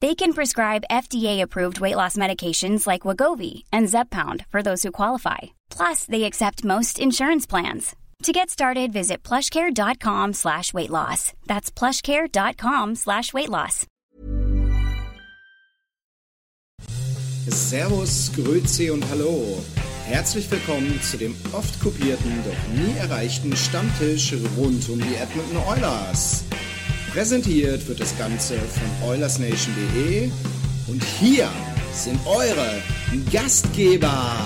They can prescribe FDA-approved weight loss medications like Wagovi and Zepbound for those who qualify. Plus, they accept most insurance plans. To get started, visit plushcare.com slash weight loss. That's plushcare.com slash weight loss. Servus, Grüezi und Hallo. Herzlich willkommen zu dem oft kopierten, doch nie erreichten Stammtisch rund um die Edmonton Oilers. Präsentiert wird das Ganze von OilersNation.de und hier sind eure Gastgeber.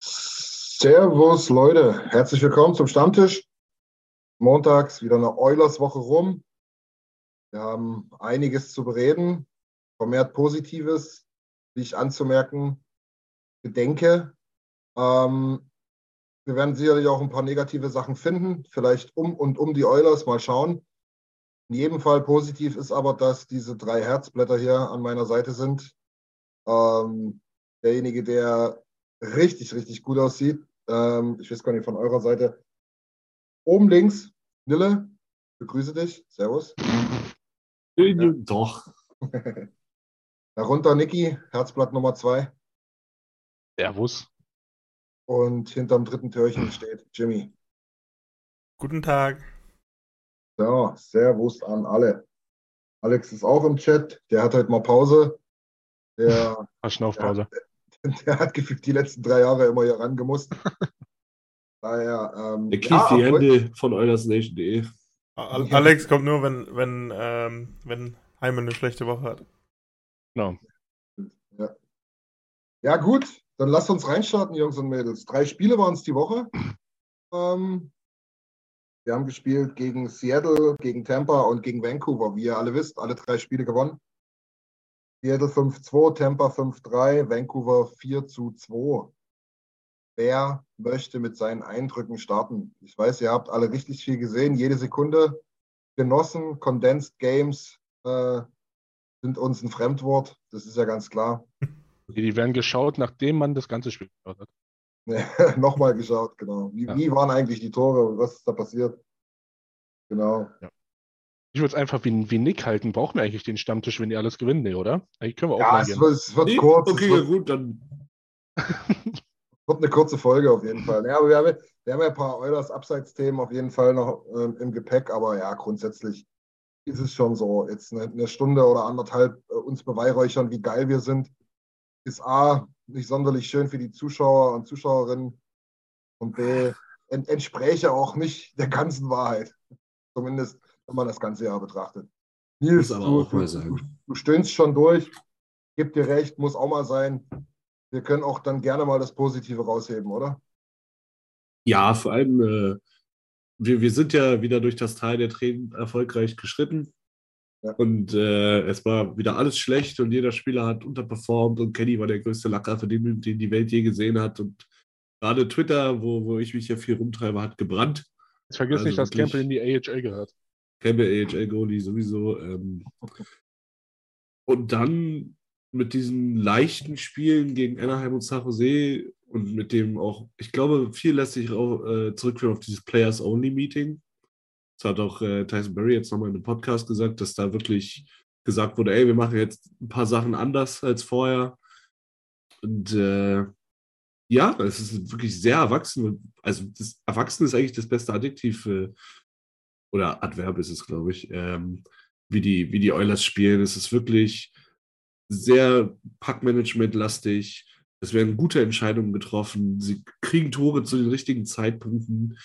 Servus Leute, herzlich willkommen zum Stammtisch. Montags wieder eine Eulers-Woche rum. Wir haben einiges zu bereden, vermehrt Positives, wie ich anzumerken gedenke. Ähm, wir werden sicherlich auch ein paar negative Sachen finden, vielleicht um und um die Eulers, mal schauen. In jedem Fall positiv ist aber, dass diese drei Herzblätter hier an meiner Seite sind. Ähm, derjenige, der richtig, richtig gut aussieht, ähm, ich weiß gar nicht von eurer Seite, oben links, Nille, begrüße dich, Servus. Ja. Doch. Darunter Niki, Herzblatt Nummer zwei. Servus. Und hinterm dritten Türchen steht Jimmy. Guten Tag. So, Servus an alle. Alex ist auch im Chat. Der hat heute mal Pause. Der, Schnaufpause. der, der hat gefühlt die letzten drei Jahre immer hier rangemusst. Daher, ähm, Der kniet ja, die Hände von eulersnation.de. Al- Alex kommt nur, wenn, wenn, ähm, wenn Heime eine schlechte Woche hat. Genau. Ja, gut, dann lasst uns reinstarten, Jungs und Mädels. Drei Spiele waren es die Woche. Ähm, wir haben gespielt gegen Seattle, gegen Tampa und gegen Vancouver. Wie ihr alle wisst, alle drei Spiele gewonnen. Seattle 5-2, Tampa 5-3, Vancouver 4 zu 2. Wer möchte mit seinen Eindrücken starten? Ich weiß, ihr habt alle richtig viel gesehen, jede Sekunde genossen. Condensed Games äh, sind uns ein Fremdwort, das ist ja ganz klar. Okay, die werden geschaut, nachdem man das ganze Spiel geschaut hat. Nochmal geschaut, genau. Wie, Ja. wie waren eigentlich die Tore und was ist da passiert? Genau. Ich würde es einfach wie, wie Nick halten. Brauchen wir eigentlich den Stammtisch, wenn die alles gewinnen? Nee, oder? Eigentlich können wir auch Ja, mal es gehen. wird, es wird Nee? kurz. Okay, ja, wird, gut, dann. wird eine kurze Folge auf jeden Fall. Ja, aber wir haben, wir haben ja ein paar Eulers Abseitsthemen auf jeden Fall noch ähm, im Gepäck, aber ja, grundsätzlich ist es schon so. Jetzt eine, eine Stunde oder anderthalb äh, uns beweihräuchern, wie geil wir sind, ist A, nicht sonderlich schön für die Zuschauer und Zuschauerinnen und B, ent, entspräche auch nicht der ganzen Wahrheit. Zumindest, wenn man das ganze Jahr betrachtet. Nils, du, du, du stöhnst schon durch. Gib dir recht, muss auch mal sein. Wir können auch dann gerne mal das Positive rausheben, oder? Ja, vor allem, äh, wir, wir sind ja wieder durch das Teil der Tränen erfolgreich geschritten. Ja. Und äh, es war wieder alles schlecht und jeder Spieler hat unterperformt und Kenny war der größte Lacker, für den, den die Welt je gesehen hat. Und gerade Twitter, wo, wo ich mich ja viel rumtreibe, hat gebrannt. Jetzt vergiss Also nicht, dass Campbell in die AHL gehört. Campbell AHL Goalie sowieso. Ähm, und dann mit diesen leichten Spielen gegen Anaheim und San Jose und mit dem auch, ich glaube, viel lässt sich auch äh, zurückführen auf dieses Players-Only-Meeting. Das hat auch äh, Tyson Berry jetzt nochmal in einem Podcast gesagt, dass da wirklich gesagt wurde, ey, wir machen jetzt ein paar Sachen anders als vorher. Und äh, ja, es ist wirklich sehr erwachsen. Also das Erwachsen ist eigentlich das beste Adjektiv äh, oder Adverb ist es, glaube ich, ähm, wie, die, wie die Oilers spielen. Es ist wirklich sehr Packmanagement-lastig. Es werden gute Entscheidungen getroffen. Sie kriegen Tore zu den richtigen Zeitpunkten.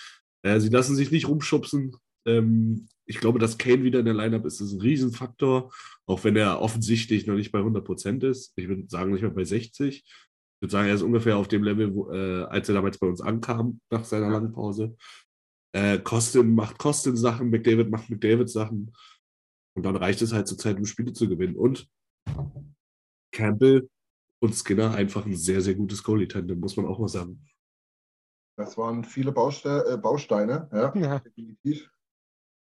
Äh, sie lassen sich nicht rumschubsen. Ähm, ich glaube, dass Kane wieder in der Lineup ist, ist ein Riesenfaktor, auch wenn er offensichtlich noch nicht bei 100 Prozent ist. Ich würde sagen, nicht mal bei 60. Ich würde sagen, er ist ungefähr auf dem Level, wo, äh, als er damals bei uns ankam, nach seiner langen Pause. Äh, Costin macht Costin Sachen, McDavid macht McDavid Sachen. Und dann reicht es halt zur Zeit, um Spiele zu gewinnen. Und Campbell und Skinner einfach ein sehr, sehr gutes Goalie-Tandem, muss man auch mal sagen. Das waren viele Bauste äh, Bausteine, ja, Ja. definitiv.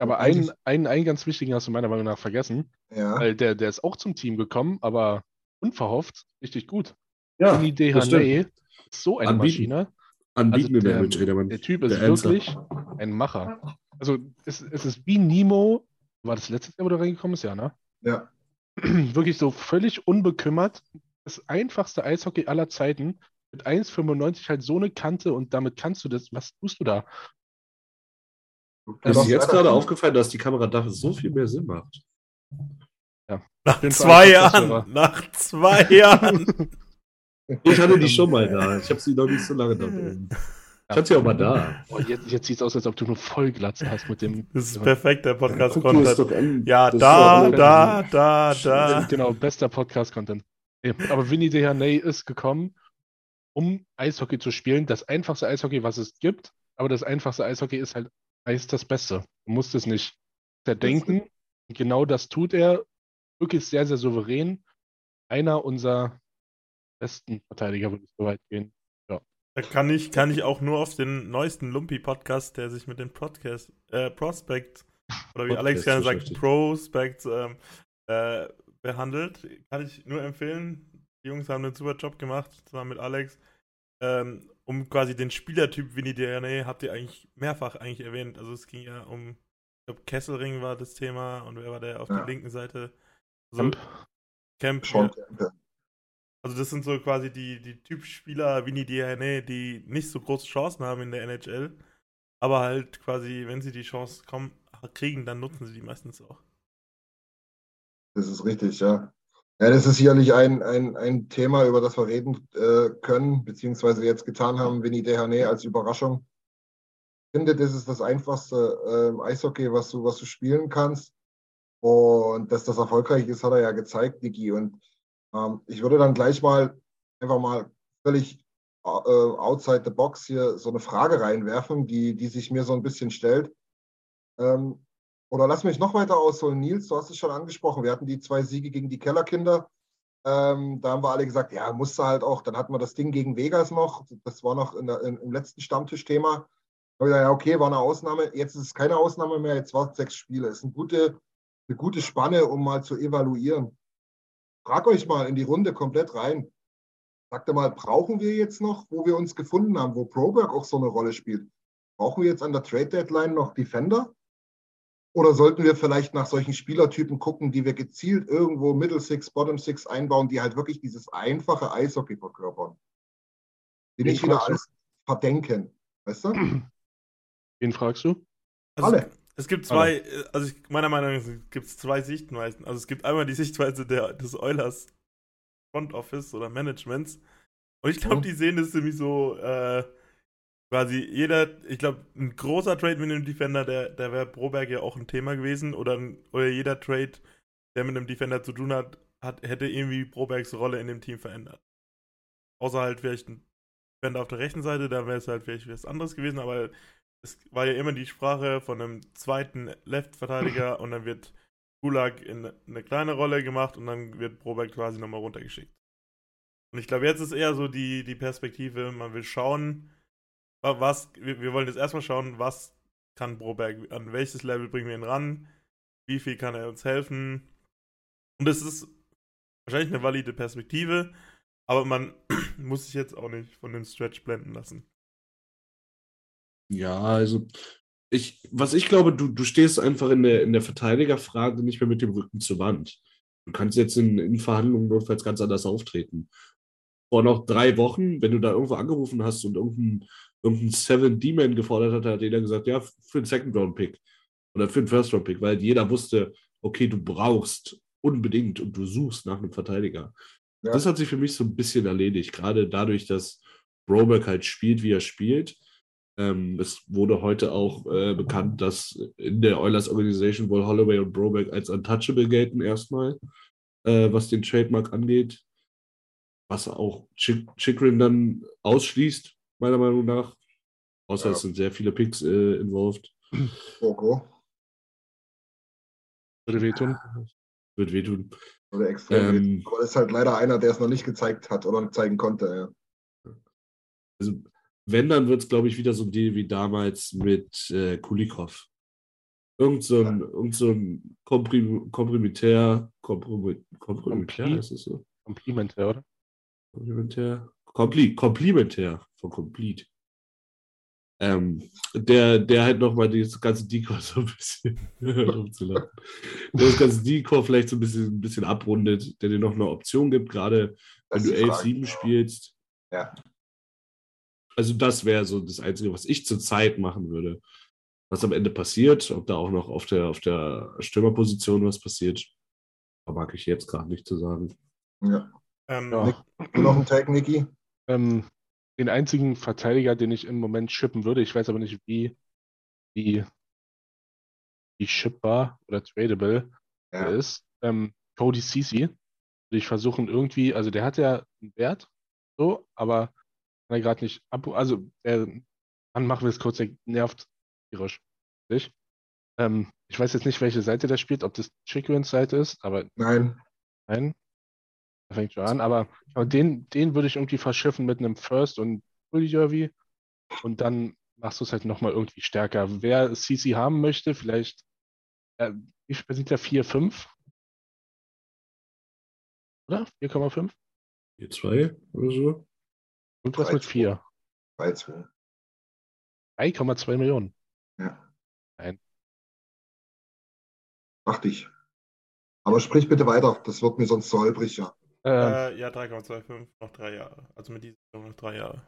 Aber einen, einen, einen ganz wichtigen hast du meiner Meinung nach vergessen, Ja, weil der, der ist auch zum Team gekommen, aber unverhofft richtig gut. Ja, stimmt. Dehaney ist so eine Anbieten. Maschine. Anbieten Also der Match, Redermann. Der Typ ist Der Ernster. wirklich ein Macher. Also es, es ist wie Nemo, war das letztes Jahr, wo du reingekommen bist? Ja, ne? ja. Wirklich so völlig unbekümmert. Das einfachste Eishockey aller Zeiten. Mit 1,95 halt so eine Kante und damit kannst du das. Was tust du da? Ist darfst jetzt gerade aufgefallen, dass die Kamera dafür so viel mehr Sinn macht. Nach jeden Fall zwei Jahren. Nach zwei Jahren. Ich hatte die schon mal da. Ich habe sie noch nicht so lange da oben. Ich hatte sie auch mal da. Boah, jetzt jetzt sieht es aus, als ob du nur Vollglatzen hast mit dem. Das ist perfekt, der dir Podcast-Content. Ja, da, da, da, da. Genau, bester Podcast-Content. Ja, aber Vinny Dehaney ist gekommen, um Eishockey zu spielen. Das einfachste Eishockey, was es gibt. Aber das einfachste Eishockey ist halt meist das Beste. Du musst es nicht zerdenken. Genau das tut er. Wirklich sehr, sehr souverän. Einer unserer besten Verteidiger, würde ich so weit gehen. Da kann ich, kann ich auch nur auf den neuesten Lumpi-Podcast, der sich mit den Podcast, äh, Prospect, oder wie Podcast Alex gerne sagt, beschäftigt. Prospect ähm, äh, behandelt. Kann ich nur empfehlen. Die Jungs haben einen super Job gemacht, zusammen mit Alex. Ähm, um quasi den Spielertyp Winnie DNA habt ihr eigentlich mehrfach eigentlich erwähnt. Also es ging ja um, ich glaube, Kesselring war das Thema und wer war der auf Ja. der linken Seite? Also, Camp. Camp. Schon. ja. Also das sind so quasi die, die Typspieler Winnie DNA, die nicht so große Chancen haben in der NHL, aber halt quasi, wenn sie die Chance kommen, kriegen, dann nutzen sie die meistens auch. Das ist richtig, ja. Ja, das ist sicherlich ein, ein, ein Thema, über das wir reden äh, können, beziehungsweise jetzt getan haben, Vinny Dehaney als Überraschung. Ich finde, das ist das einfachste äh, Eishockey, was du, was du spielen kannst. Und dass das erfolgreich ist, hat er ja gezeigt, Niki. Und ähm, ich würde dann gleich mal einfach mal völlig äh, outside the box hier so eine Frage reinwerfen, die, die sich mir so ein bisschen stellt. Ähm, oder lass mich noch weiter ausholen, Nils, du hast es schon angesprochen. Wir hatten die zwei Siege gegen die Kellerkinder. Ähm, da haben wir alle gesagt, ja, musste halt auch. Dann hatten wir das Ding gegen Vegas noch. Das war noch in der, in, im letzten Stammtischthema. Da habe ich gesagt, ja, okay, war eine Ausnahme. Jetzt ist es keine Ausnahme mehr. Jetzt waren es sechs Spiele. Ist eine gute, eine gute Spanne, um mal zu evaluieren. Frag euch mal in die Runde komplett rein. Sagt ihr mal, brauchen wir jetzt noch, wo wir uns gefunden haben, wo Broberg auch so eine Rolle spielt? Brauchen wir jetzt an der Trade Deadline noch Defender? Oder sollten wir vielleicht nach solchen Spielertypen gucken, die wir gezielt irgendwo Middle Six, Bottom Six einbauen, die halt wirklich dieses einfache Eishockey verkörpern? Die Wen nicht wieder fragst du? alles verdenken. Weißt du? Wen fragst du? Also Alle. Es, gibt zwei, äh, also ich, meiner Meinung nach gibt es zwei Sichtweisen. Also es gibt einmal die Sichtweise der, des Oilers Front Office oder Managements. Und ich glaube, Mhm. die sehen das nämlich so, äh, quasi jeder, ich glaube, ein großer Trade mit einem Defender, der, der wäre Broberg ja auch ein Thema gewesen. Oder, ein, oder jeder Trade, der mit einem Defender zu tun hat, hat, hätte irgendwie Brobergs Rolle in dem Team verändert. Außer halt vielleicht ein Defender auf der rechten Seite, da wäre es halt vielleicht was anderes gewesen, aber es war ja immer die Sprache von einem zweiten Left-Verteidiger und dann wird Gulag in eine kleine Rolle gemacht und dann wird Broberg quasi nochmal runtergeschickt. Und ich glaube, jetzt ist eher so die, die Perspektive, man will schauen, was, wir, wollen jetzt erstmal schauen, was kann Broberg, an welches Level bringen wir ihn ran, wie viel kann er uns helfen. Und es ist wahrscheinlich eine valide Perspektive, aber man muss sich jetzt auch nicht von dem Stretch blenden lassen. Ja, also ich, was ich glaube, du, du stehst einfach in der, in der Verteidigerfrage nicht mehr mit dem Rücken zur Wand. Du kannst jetzt in, in Verhandlungen notfalls ganz anders auftreten. Vor noch drei Wochen, wenn du da irgendwo angerufen hast und irgendein, irgendein Seven D-Man gefordert hat, hat jeder gesagt, ja, für einen Second-Round-Pick oder für einen First-Round-Pick, weil jeder wusste, okay, du brauchst unbedingt und du suchst nach einem Verteidiger. Ja. Das hat sich für mich so ein bisschen erledigt, gerade dadurch, dass Broberg halt spielt, wie er spielt. Ähm, es wurde heute auch äh, bekannt, dass in der Oilers Organisation wohl Holloway und Broberg als untouchable gelten erstmal, äh, was den Trademark angeht. Was auch Chick Chikrin dann ausschließt, meiner Meinung nach. Außer Ja. es sind sehr viele Picks äh, involved. Boko. Würde wehtun. Wird wehtun. Oder extrem. Ähm, ist halt leider einer, der es noch nicht gezeigt hat oder zeigen konnte. Ja. Also, wenn, dann wird es, glaube ich, wieder so ein Deal wie damals mit äh, Kulikov. Irgend so ein, irgend so ein Komprim Komprimitär, Komprim Komprimitär Kompli- heißt es so? Komplimente, oder? Komplementär. Kompli Komplimentär von Complete. Ähm, der, der halt nochmal das ganze Decor so ein bisschen rumzulassen. Der das ganze Decor vielleicht so ein bisschen, ein bisschen abrundet, der dir noch eine Option gibt, gerade wenn du ist die Frage. 11-7 spielst. Ja. Also das wäre so das Einzige, was ich zurzeit machen würde. Was am Ende passiert, ob da auch noch auf der, auf der Stürmerposition was passiert, vermag ich jetzt gerade nicht zu sagen. Ja. Ähm, Ja. Noch ein Tag, Niki? Ähm, den einzigen Verteidiger, den ich im Moment shippen würde, ich weiß aber nicht, wie, wie, wie shippbar oder tradable er Ja. ist, ähm, Cody Ceci. Würde ich versuchen irgendwie, also der hat ja einen Wert, so, aber kann er gerade nicht ab, also der, dann machen wir es kurz, der nervt tierisch. Ähm, ich weiß jetzt nicht, welche Seite der spielt, ob das Chickrins Seite ist, aber Nein. Nein. Da fängt schon an, aber, aber den, den würde ich irgendwie verschiffen mit einem First und Derby und dann machst du es halt nochmal irgendwie stärker. Wer CC haben möchte, vielleicht, äh, wie viel sind ja 4, 5? Oder? 4,5? Ihr zwei oder so? Irgendwas mit 3,2. 4. 3-2. 3,2 Millionen. Ja. Nein. Dachte ich. Aber sprich bitte weiter, das wird mir sonst zu holprig, ja. Ähm, äh, ja, 3,25, noch drei Jahre. Also mit dieser noch drei Jahre.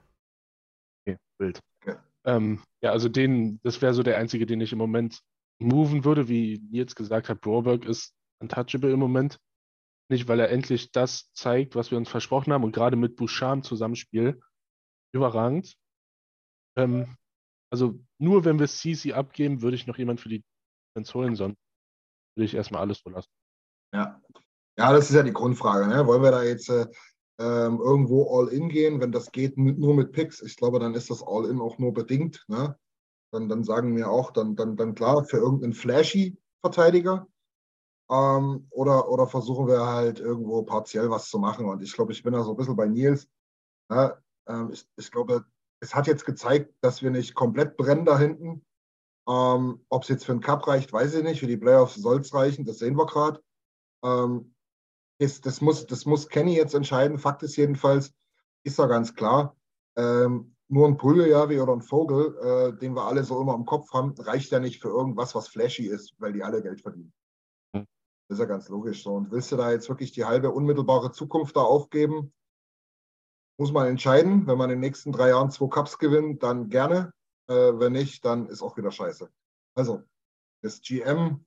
Okay, wild. Okay. Ähm, ja, also den, das wäre so der einzige, den ich im Moment moven würde, wie Nils gesagt hat, Broberg ist untouchable im Moment. Nicht, weil er endlich das zeigt, was wir uns versprochen haben und gerade mit Bouchard im Zusammenspiel überragend. Ähm, also nur wenn wir CC abgeben, würde ich noch jemand für die Defense holen, sonst würde ich erstmal alles so lassen. Ja. Ja, das ist ja die Grundfrage. Ne? Wollen wir da jetzt äh, ähm, irgendwo All-In gehen? Wenn das geht, nur mit Picks, ich glaube, dann ist das All-In auch nur bedingt. Ne? Dann, dann sagen wir auch, dann, dann, dann klar, für irgendeinen flashy Verteidiger. Ähm, oder, oder versuchen wir halt irgendwo partiell was zu machen. Und ich glaube, ich bin da so ein bisschen bei Nils. Ne? Ähm, ich, ich glaube, es hat jetzt gezeigt, dass wir nicht komplett brennen da hinten. Ähm, Ob es jetzt für den Cup reicht, weiß ich nicht. Für die Playoffs soll es reichen, das sehen wir gerade. Ähm, das, das, muss, das muss Kenny jetzt entscheiden. Fakt ist jedenfalls, ist ja ganz klar, ähm, nur ein Brüggejavi oder ein Vogel, äh, den wir alle so immer im Kopf haben, reicht ja nicht für irgendwas, was flashy ist, weil die alle Geld verdienen. Das ist ja ganz logisch so. Und willst du da jetzt wirklich die halbe unmittelbare Zukunft da aufgeben? Muss man entscheiden. Wenn man in den nächsten drei Jahren zwei Cups gewinnt, dann gerne. Äh, wenn nicht, dann ist auch wieder scheiße. Also, das GM-Leben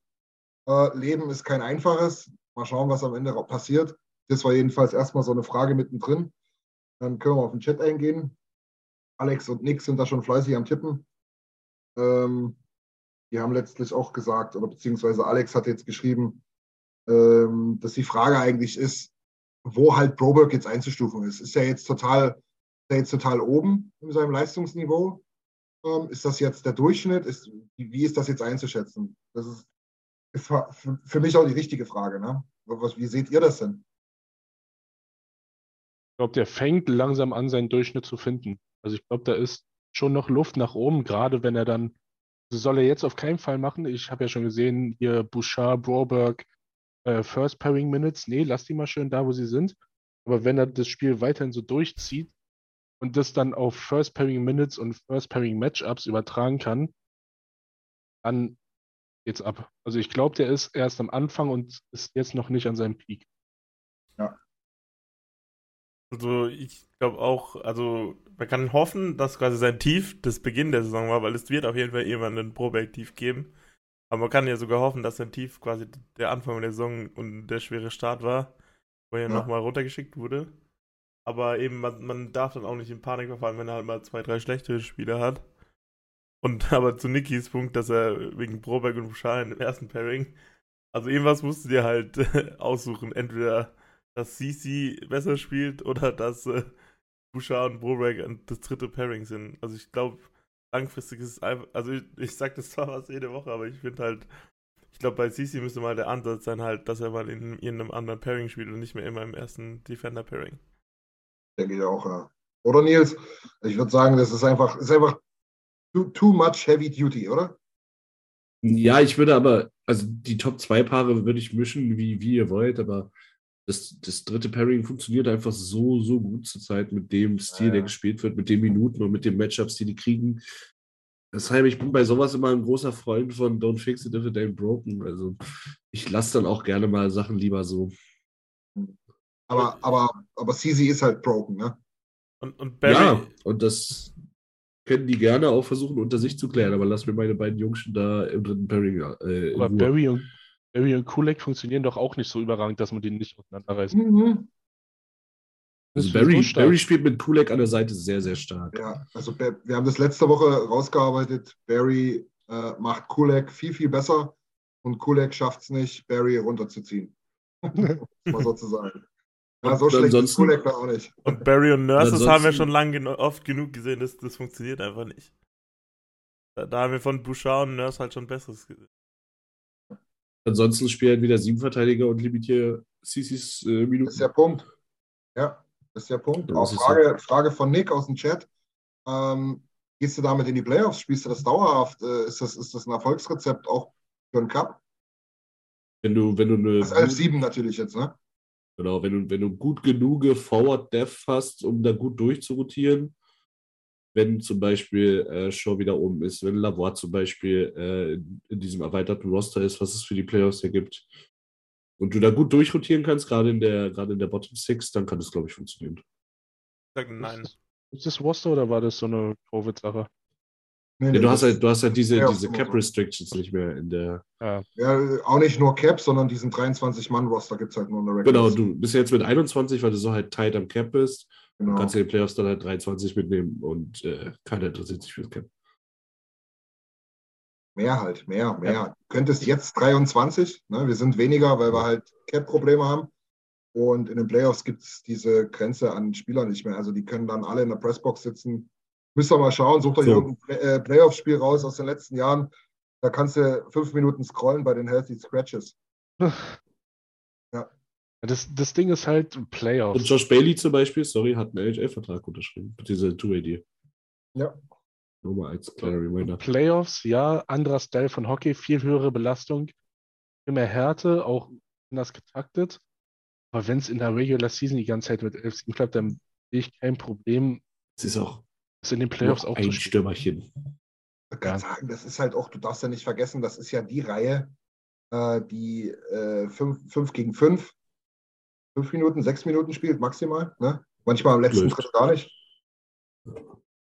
ist kein einfaches. Mal schauen, was am Ende passiert. Das war jedenfalls erstmal so eine Frage mittendrin. Dann können wir auf den Chat eingehen. Alex und Nick sind da schon fleißig am Tippen. Ähm, die haben letztlich auch gesagt, oder beziehungsweise Alex hat jetzt geschrieben, ähm, dass die Frage eigentlich ist, wo halt Broberg jetzt einzustufen ist. Ist er jetzt total, ist er jetzt total oben in seinem Leistungsniveau? Ähm, ist das jetzt der Durchschnitt? Ist, wie, ist das jetzt einzuschätzen? Das ist, ist für, mich auch die richtige Frage. Ne? Was, wie seht ihr das denn? Ich glaube, der fängt langsam an, seinen Durchschnitt zu finden. Also ich glaube, da ist schon noch Luft nach oben, gerade wenn er dann, das soll er jetzt auf keinen Fall machen. Ich habe ja schon gesehen, hier Bouchard, Broberg, äh, First Pairing Minutes. Nee, lass die mal schön da, wo sie sind. Aber wenn er das Spiel weiterhin so durchzieht und das dann auf First Pairing Minutes und First Pairing Matchups übertragen kann, dann geht's ab. Also ich glaube, der ist erst am Anfang und ist jetzt noch nicht an seinem Peak. Also ich glaube auch, also man kann hoffen, dass quasi sein Tief das Beginn der Saison war, weil es wird auf jeden Fall irgendwann ein Proback-Tief geben. Aber man kann ja sogar hoffen, dass sein Tief quasi der Anfang der Saison und der schwere Start war. wo er Ja. nochmal runtergeschickt wurde. Aber eben, man, man darf dann auch nicht in Panik verfallen, wenn er halt mal zwei, drei schlechtere Spieler hat. Und aber zu Nikis Punkt, dass er wegen Broberg und Bouchard im ersten Pairing, also irgendwas musst du dir halt aussuchen. Entweder, dass CC besser spielt oder dass äh, Bouchard und Broberg das dritte Pairing sind. Also ich glaube, langfristig ist es einfach, also ich, ich sag das zwar was jede Woche, aber ich finde halt, ich glaube, bei CC müsste mal der Ansatz sein, halt, dass er mal in irgendeinem anderen Pairing spielt und nicht mehr immer im ersten Defender-Pairing. Denke ich auch, ja. Oder Nils? Ich würde sagen, das ist einfach, ist einfach too, too much heavy duty, oder? Ja, ich würde aber, also die Top 2 Paare würde ich mischen, wie, wie ihr wollt, aber das, das dritte Pairing funktioniert einfach so, so gut zurzeit mit dem Stil, Ja. der gespielt wird, mit den Minuten und mit den Matchups, die die kriegen. Deshalb, ich bin bei sowas immer ein großer Freund von Don't fix it if it ain't broken. Also ich lasse dann auch gerne mal Sachen lieber so. Aber, aber, aber CZ ist halt broken, ne? Und, und Barry, Ja, und das können die gerne auch versuchen unter sich zu klären, aber lass mir meine beiden Jungschen da im dritten Pairing äh, Aber. Barry und, Barry und Kulek funktionieren doch auch nicht so überragend, dass man die nicht auseinanderreißt. Mhm. Das Also ist Barry, so. Barry spielt mit Kulek an der Seite sehr, sehr stark. Ja, also wir haben das letzte Woche rausgearbeitet. Barry äh, macht Kulek viel, viel besser und Kulek schafft es nicht, Barry runterzuziehen. Um es mal so zu sagen. Ja, so Und schlecht ist Kulek auch nicht. und Barry und Nurses haben wir schon lang genu oft genug gesehen, das, das funktioniert einfach nicht. Da, da haben wir von Bouchard und Nurse halt schon Besseres gesehen. Ansonsten spielt halt wieder sieben Verteidiger und limitiere CCs äh, Minuten. Das ist der Punkt. Ja, das ist der Punkt. Ja, Auch Frage, Frage von Nick aus dem Chat. Ähm, gehst du damit in die Playoffs? Spielst du das dauerhaft? Äh, ist, das, ist das ein Erfolgsrezept auch für einen Cup? Wenn du, wenn du eine Das 11-7 natürlich jetzt, ne? Genau, wenn du, wenn du gut genug Forward Depth hast, um da gut durchzurotieren, wenn zum Beispiel äh, Shaw wieder oben ist, wenn Lavoie zum Beispiel äh, in, in diesem erweiterten Roster ist, was es für die Playoffs ja gibt, und du da gut durchrotieren kannst, gerade in der, gerade in der Bottom Six, dann kann das, glaube ich, funktionieren. Nein. Ist das Roster oder war das so eine Covid-Sache? Nee, Ja, nee, du hast halt, du hast halt diese, diese immer Cap so. Restrictions nicht mehr in der. Ja, Ja, auch nicht nur Cap, sondern diesen 23-Mann-Roster gibt es halt nur in der Regular Genau, du bist jetzt mit 21, weil du so halt tight am Cap bist. Du Genau. kannst in den Playoffs dann halt 23 mitnehmen und äh, keiner interessiert sich fürs Cap. Mehr halt, mehr, mehr. Du könntest jetzt 23, ne? wir sind weniger, weil wir halt Cap-Probleme haben. Und in den Playoffs gibt es diese Grenze an Spielern nicht mehr. Also die können dann alle in der Pressbox sitzen. Müsst ihr mal schauen, sucht euch So. irgendein äh, Playoff-Spiel raus aus den letzten Jahren. Da kannst du fünf Minuten scrollen bei den Healthy Scratches. Das, das Ding ist halt Und Playoffs. Josh Bailey zum Beispiel, sorry, hat einen NHL-Vertrag unterschrieben. Mit dieser Two-AD. Ja. Nur mal als kleiner Reminder. Playoffs, ja, anderer Style von Hockey, viel höhere Belastung, viel mehr Härte, auch anders getaktet. Aber wenn es in der Regular Season die ganze Zeit mit 11 Siegen bleibt, dann sehe ich kein Problem, Es ist auch das in den Playoffs noch auch ein. Stürmerchen. Ich kann Ja. sagen, das ist halt auch, du darfst ja nicht vergessen, das ist ja die Reihe, äh, die äh, fünf, fünf gegen fünf, fünf Minuten, sechs Minuten spielt, maximal. Ne? Manchmal am letzten. Drittel gar nicht.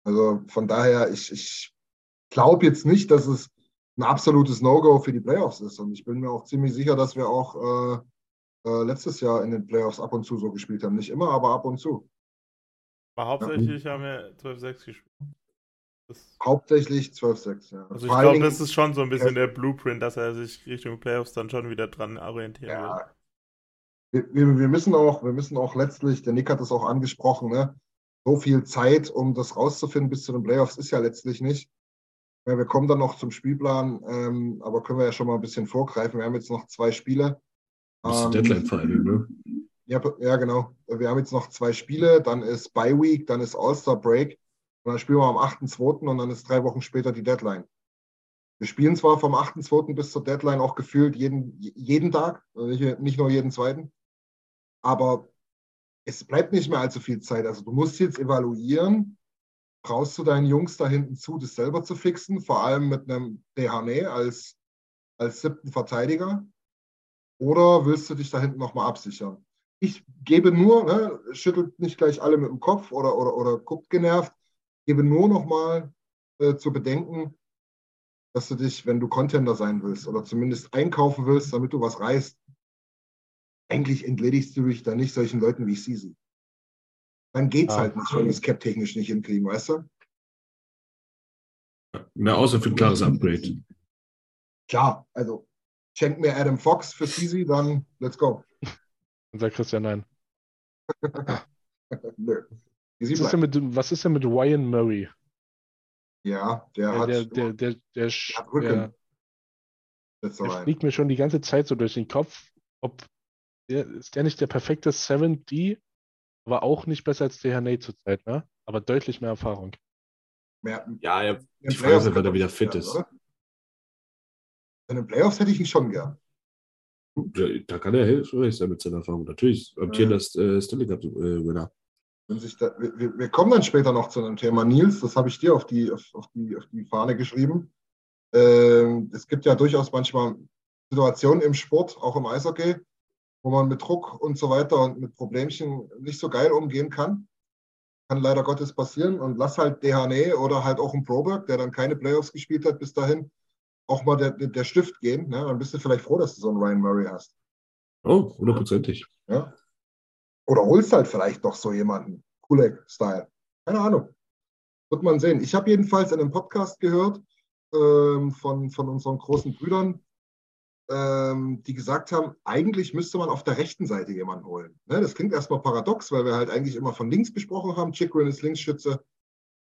Also von daher, ich, ich glaube jetzt nicht, dass es ein absolutes No-Go für die Playoffs ist. Und ich bin mir auch ziemlich sicher, dass wir auch äh, äh, letztes Jahr in den Playoffs ab und zu so gespielt haben. Nicht immer, aber ab und zu. Aber hauptsächlich haben wir 12-6 gespielt. Das, Hauptsächlich 12-6. Ja. also ich Vor glaube, das ist schon so ein bisschen der Blueprint, dass er sich Richtung Playoffs dann schon wieder dran orientieren will. Ja. Wir, wir, wir müssen auch, wir müssen auch letztlich, der Nick hat es auch angesprochen, ne? so viel Zeit, um das rauszufinden bis zu den Playoffs, ist ja letztlich nicht. Ja, wir kommen dann noch zum Spielplan, ähm, aber können wir ja schon mal ein bisschen vorgreifen. Wir haben jetzt noch zwei Spiele. Das ist Ähm, Deadline vor Dingen, ne? Ja, ja, genau. Wir haben jetzt noch zwei Spiele, dann ist Bye Week, dann ist All-Star Break. Und dann spielen wir am 8.2. und dann ist drei Wochen später die Deadline. Wir spielen zwar vom 8.2. bis zur Deadline auch gefühlt jeden, jeden Tag, also nicht, nur jeden zweiten, aber es bleibt nicht mehr allzu viel Zeit. Also du musst jetzt evaluieren, traust du deinen Jungs da hinten zu, das selber zu fixen, vor allem mit einem Dehane als, als siebten Verteidiger, oder willst du dich da hinten nochmal absichern? Ich gebe nur, ne, schüttelt nicht gleich alle mit dem Kopf oder, oder, oder guckt genervt, gebe nur nochmal äh, zu bedenken, dass du dich, wenn du Contender sein willst oder zumindest einkaufen willst, damit du was reißt, eigentlich entledigst du dich da nicht solchen Leuten wie Sisi. Dann geht's Ah. halt nicht, wenn wir es cap-technisch nicht hinkriegen, weißt du? Na, außer für ein klares Upgrade. Klar, also schenk mir Adam Fox für Sisi, dann let's go. Dann sagt Christian nein. Nö. Was ist, denn mit, was ist denn mit Ryan Murray? Ja, der, Der, hat, der, der, der, der, hat Rücken. der, der fliegt mir schon die ganze Zeit so durch den Kopf. Ob der, ist der nicht der perfekte 7D, aber auch nicht besser als der Nate zurzeit, ne? Aber deutlich mehr Erfahrung. Mehr, Ja, ja. den Frage ist, Playoffs wann er wieder er fit ist. oder? In den Playoffs hätte ich ihn schon gern. Ja, Da kann er hilfreich sein mit seiner Erfahrung. Natürlich, amtierender äh, Stanley Cup äh, da, wir, wir- kommen dann später noch zu einem Thema. Nils, das habe ich dir auf die, auf, auf die, auf die Fahne geschrieben. Ähm, es gibt ja durchaus manchmal Situationen im Sport, auch im Eishockey, wo man mit Druck und so weiter und mit Problemchen nicht so geil umgehen kann. Kann leider Gottes passieren. Und lass halt Dehane oder halt auch ein Proberg, der dann keine Playoffs gespielt hat bis dahin, auch mal der, der Stift gehen. Ne? Dann bist du vielleicht froh, dass du so einen Ryan Murray hast. Oh, hundertprozentig. Ja? Oder holst halt vielleicht noch so jemanden. Kulek-Style. Keine Ahnung. Wird man sehen. Ich habe jedenfalls in einem Podcast gehört ähm, von, von unseren großen Brüdern, ähm, die gesagt haben, eigentlich müsste man auf der rechten Seite jemanden holen. Ne? Das klingt erstmal paradox, weil wir halt eigentlich immer von links gesprochen haben. Chikrin ist Linksschütze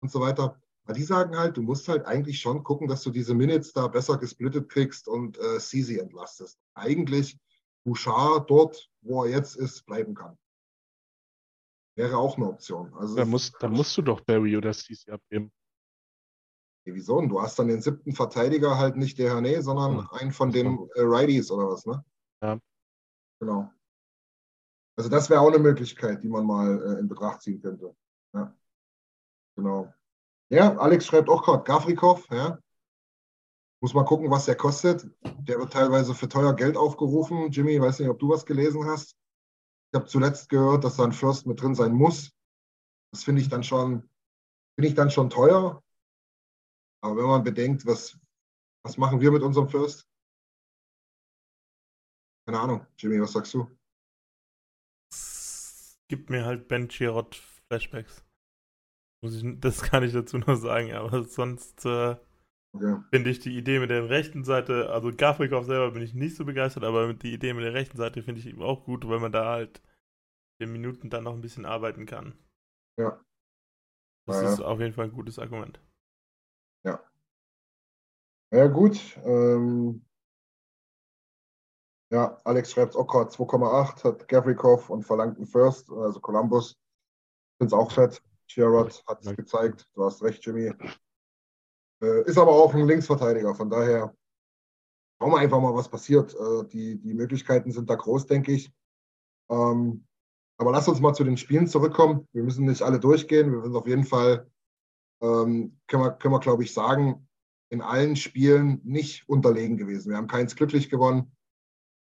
und so weiter. Aber die sagen halt, du musst halt eigentlich schon gucken, dass du diese Minutes da besser gesplittet kriegst und äh, Sisi entlastest. Eigentlich Bouchard dort, wo er jetzt ist, bleiben kann. Wäre auch eine Option. Also, Da musst, da musst du doch Barry oder CC abgeben. Hey, Wieso? Und Du hast dann den siebten Verteidiger halt nicht Dehane, sondern Hm. einen von den äh, Righties oder was, ne? Ja. Genau. Also das wäre auch eine Möglichkeit, die man mal äh, in Betracht ziehen könnte. Ja. Genau. Ja, Alex schreibt auch gerade Gafrikov, ja. Muss mal gucken, was der kostet. Der wird teilweise für teuer Geld aufgerufen. Jimmy, weiß nicht, ob du was gelesen hast. Ich habe zuletzt gehört, dass da ein First mit drin sein muss. Das finde ich dann schon, finde ich dann schon teuer. Aber wenn man bedenkt, was, was machen wir mit unserem First? Keine Ahnung. Jimmy, was sagst du? Gibt mir halt Ben Chirot Flashbacks. Muss ich, das kann ich dazu nur sagen, aber sonst äh, Okay. finde ich die Idee mit der rechten Seite, also Gavrikov selber bin ich nicht so begeistert, aber mit die Idee mit der rechten Seite finde ich eben auch gut, weil man da halt den Minuten dann noch ein bisschen arbeiten kann. Ja. Das Ja, ja. ist auf jeden Fall ein gutes Argument. Ja, gut. Ähm, ja, Alex schreibt gerade 2,8, hat Gavrikov und verlangt einen First, also Columbus. Finde es auch fett. Sherrod hat es gezeigt. Du hast recht, Jimmy. Äh, ist aber auch ein Linksverteidiger, von daher schauen wir einfach mal, was passiert. Äh, die, die Möglichkeiten sind da groß, denke ich. Ähm, aber lass uns mal zu den Spielen zurückkommen. Wir müssen nicht alle durchgehen. Wir sind auf jeden Fall, ähm, können wir, können wir glaube ich, sagen, in allen Spielen nicht unterlegen gewesen. Wir haben keins glücklich gewonnen.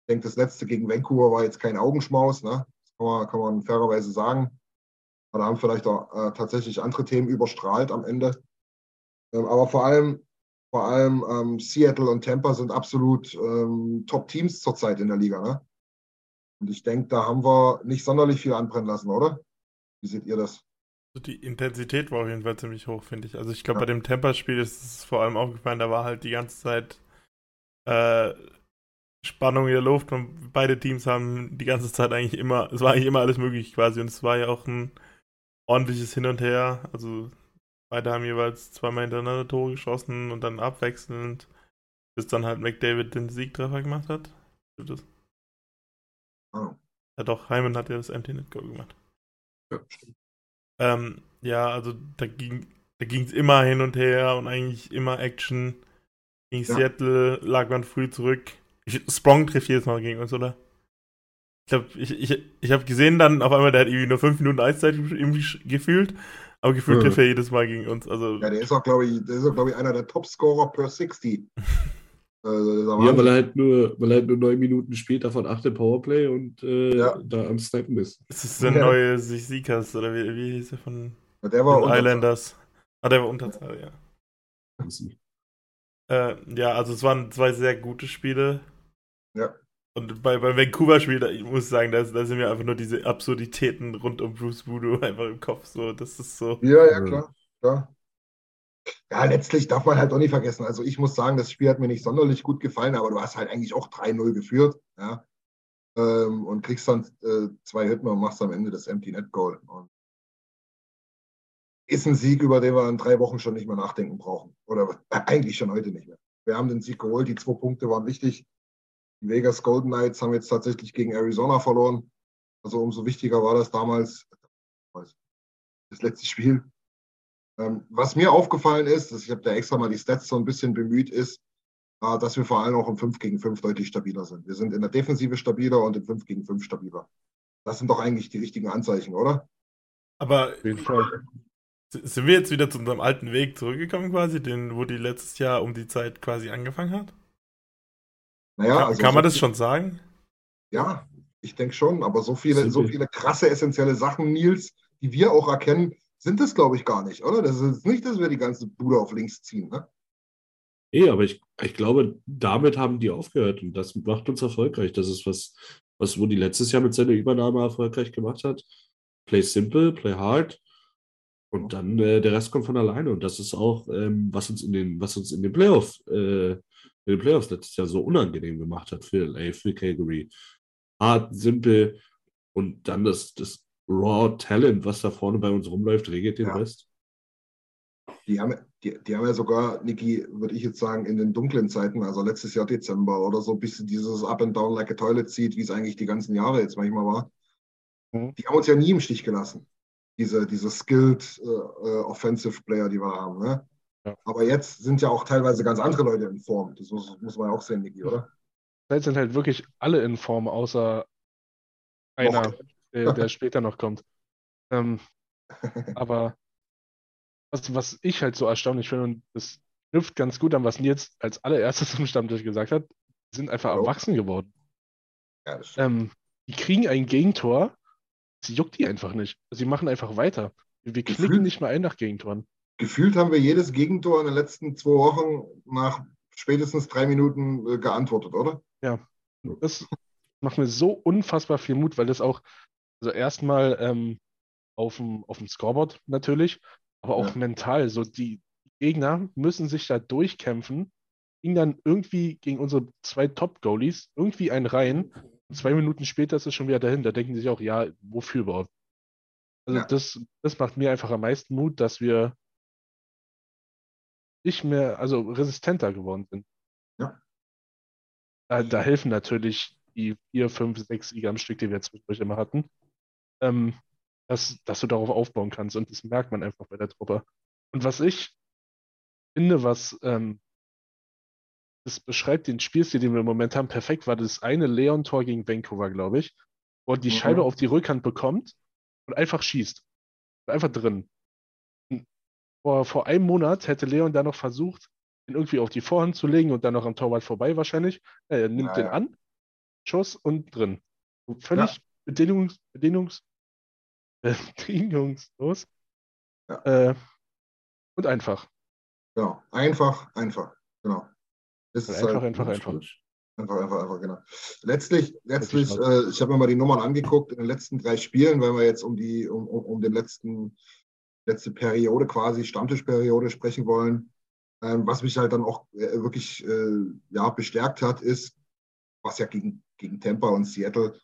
Ich denke, das letzte gegen Vancouver war jetzt kein Augenschmaus, ne? Das kann man, kann man fairerweise sagen. Da haben vielleicht auch äh, tatsächlich andere Themen überstrahlt am Ende. Ähm, aber vor allem, vor allem ähm, Seattle und Tampa sind absolut ähm, Top-Teams zurzeit in der Liga. Ne? Und ich denke, da haben wir nicht sonderlich viel anbrennen lassen, oder? Wie seht ihr das? Also die Intensität war auf jeden Fall ziemlich hoch, finde ich. Also ich glaube, Ja. bei dem Temper-Spiel ist es vor allem aufgefallen, da war halt die ganze Zeit äh, Spannung in der Luft und beide Teams haben die ganze Zeit eigentlich immer, es war eigentlich immer alles möglich quasi und es war ja auch ein ordentliches Hin und Her. Also beide haben jeweils zweimal hintereinander Tore geschossen und dann abwechselnd, bis dann halt McDavid den Siegtreffer gemacht hat. Stimmt das? Ah, Ja doch, Hyman hat ja das Empty Net Goal gemacht. Ja. Ähm, ja, also da ging da es immer hin und her und eigentlich immer Action. Gegen Ja. Seattle lag man früh zurück. Sprong trifft jedes Mal gegen uns, oder? Ich glaube, ich, ich, ich habe gesehen dann auf einmal, der hat irgendwie nur fünf Minuten Eiszeit irgendwie gefühlt, aber gefühlt Ja. trifft er jedes Mal gegen uns. Also ja, der ist auch, glaube ich, der ist auch, glaube ich, einer der Top-Scorer per 60. Also, Ja, weil er halt nur, weil er halt nur neun Minuten später von acht im Powerplay und äh, Ja. da am Snipen ist. es ist der Ja. neue sich Sikas, oder wie, wie hieß er von der war Islanders? Ah, der war Unterzahl, ja. Äh, ja, also es waren zwei sehr gute Spiele. Ja. Und bei, beim Vancouver-Spiel, ich muss sagen, da, da sind mir einfach nur diese Absurditäten rund um Bruce Voodoo einfach im Kopf. So, das ist so. Ja, ja, klar. klar. Ja, letztlich darf man halt auch nicht vergessen. Also ich muss sagen, das Spiel hat mir nicht sonderlich gut gefallen, aber du hast halt eigentlich auch 3-0 geführt. Ja? Ähm, und kriegst dann äh, zwei Hitten und machst am Ende das Empty Net Goal. Und ist ein Sieg, über den wir in drei Wochen schon nicht mehr nachdenken brauchen. Oder äh, eigentlich schon heute nicht mehr. Wir haben den Sieg geholt, die zwei Punkte waren wichtig. Die Vegas Golden Knights haben jetzt tatsächlich gegen Arizona verloren. Also umso wichtiger war das damals, das letzte Spiel. Ähm, was mir aufgefallen ist, ich habe da extra mal die Stats so ein bisschen bemüht, ist, äh, dass wir vor allem auch im 5 gegen 5 deutlich stabiler sind. Wir sind in der Defensive stabiler und im 5 gegen 5 stabiler. Das sind doch eigentlich die richtigen Anzeichen, oder? Aber sind wir jetzt wieder zu unserem alten Weg zurückgekommen, quasi, den, wo die letztes Jahr um die Zeit quasi angefangen hat? Naja, kann, also kann man so, das schon sagen? Ja, ich denke schon, aber so viele, so viele krasse, essentielle Sachen, Nils, die wir auch erkennen, sind es, glaube ich, gar nicht, oder? Das ist nicht, dass wir die ganze Bude auf links ziehen, ne? Nee, aber ich, ich glaube, damit haben die aufgehört und das macht uns erfolgreich. Das ist was, was Woody letztes Jahr mit seiner Übernahme erfolgreich gemacht hat. Play simple, play hard und dann äh, der Rest kommt von alleine und das ist auch, ähm, was uns in den, was uns in den Playoffs, äh, in den Playoffs letztes Jahr so unangenehm gemacht hat für LA, für Calgary. Hart, simpel und dann das, das Raw Talent, was da vorne bei uns rumläuft, regelt den Ja. Rest. Die haben, die, die haben ja sogar, Niki, würde ich jetzt sagen, in den dunklen Zeiten, also letztes Jahr Dezember oder so, ein bisschen dieses Up and Down like a Toilet zieht, wie es eigentlich die ganzen Jahre jetzt manchmal war. Mhm. Die haben uns ja nie im Stich gelassen. Diese, diese skilled äh, äh, Offensive Player, die wir haben. Ne? Ja. Aber jetzt sind ja auch teilweise ganz andere Leute in Form. Das muss, muss man auch sehen, Niki, oder? Jetzt sind halt wirklich alle in Form, außer einer, der, der später noch kommt. Ähm, aber was, was ich halt so erstaunlich finde, und das knüpft ganz gut an, was Nils als allererstes im Stammtisch gesagt hat, die sind einfach Hallo? erwachsen geworden. Ja. Ähm, die kriegen ein Gegentor, sie juckt die einfach nicht. Sie machen einfach weiter. Wir knicken nicht mal ein nach Gegentoren. Gefühlt haben wir jedes Gegentor in den letzten zwei Wochen nach spätestens drei Minuten äh, geantwortet, oder? Das macht mir so unfassbar viel Mut, weil das auch, also erstmal ähm, auf dem, auf dem Scoreboard natürlich, aber auch Ja. mental. So die Gegner müssen sich da durchkämpfen, kriegen dann irgendwie gegen unsere zwei Top-Goalies irgendwie einen rein. Und zwei Minuten später ist es schon wieder dahin. Da denken sie sich auch, ja, wofür überhaupt? Also Ja. das, das macht mir einfach am meisten Mut, dass wir nicht mehr, also resistenter geworden sind. Ja. Da, da helfen natürlich die vier, fünf, sechs Siege am Stück, die wir zwischendurch immer hatten, ähm, dass, dass du darauf aufbauen kannst. Und das merkt man einfach bei der Truppe. Und was ich finde, was ähm, das beschreibt den Spielstil, den wir im Moment haben, perfekt, war das eine Leon-Tor gegen Vancouver, glaube ich, wo er die Mhm. Scheibe auf die Rückhand bekommt und einfach schießt. Einfach drin. Vor, vor einem Monat hätte Leon da noch versucht, ihn irgendwie auf die Vorhand zu legen und dann noch am Torwart vorbei wahrscheinlich. Äh, Er nimmt Ja, den ja. an, Schuss und drin. Völlig bedingungs, bedingungs, bedingungslos. Ja. Äh, und einfach. Genau. Einfach, einfach. Genau. Das ist Einfach, halt einfach, einfach. einfach, einfach, einfach, genau. Letztlich, letztlich, äh, ich habe mir mal die Nummern angeguckt in den letzten drei Spielen, weil wir jetzt um die, um, um, um den letzten, letzte Periode quasi, Stammtischperiode sprechen wollen. Ähm, was mich halt dann auch äh, wirklich äh, ja, bestärkt hat, ist, was ja gegen, gegen Tampa und Seattle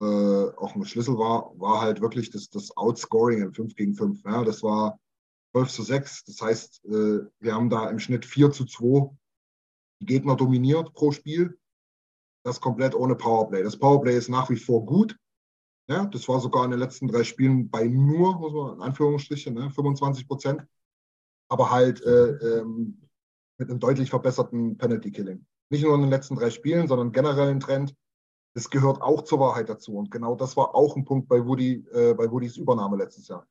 äh, auch ein Schlüssel war, war halt wirklich das, das Outscoring im 5 gegen 5. Ja, das war 12 zu 6. Das heißt, äh, wir haben da im Schnitt 4 zu 2 die Gegner dominiert pro Spiel. Das komplett ohne Powerplay. Das Powerplay ist nach wie vor gut. Ja, das war sogar in den letzten drei Spielen bei nur, muss man in Anführungsstrichen, ne, 25 Prozent. Aber halt äh, ähm, mit einem deutlich verbesserten Penalty Killing. Nicht nur in den letzten drei Spielen, sondern generell ein Trend. Das gehört auch zur Wahrheit dazu. Und genau das war auch ein Punkt bei, Woody, äh, bei Woodys Übernahme letztes Jahr.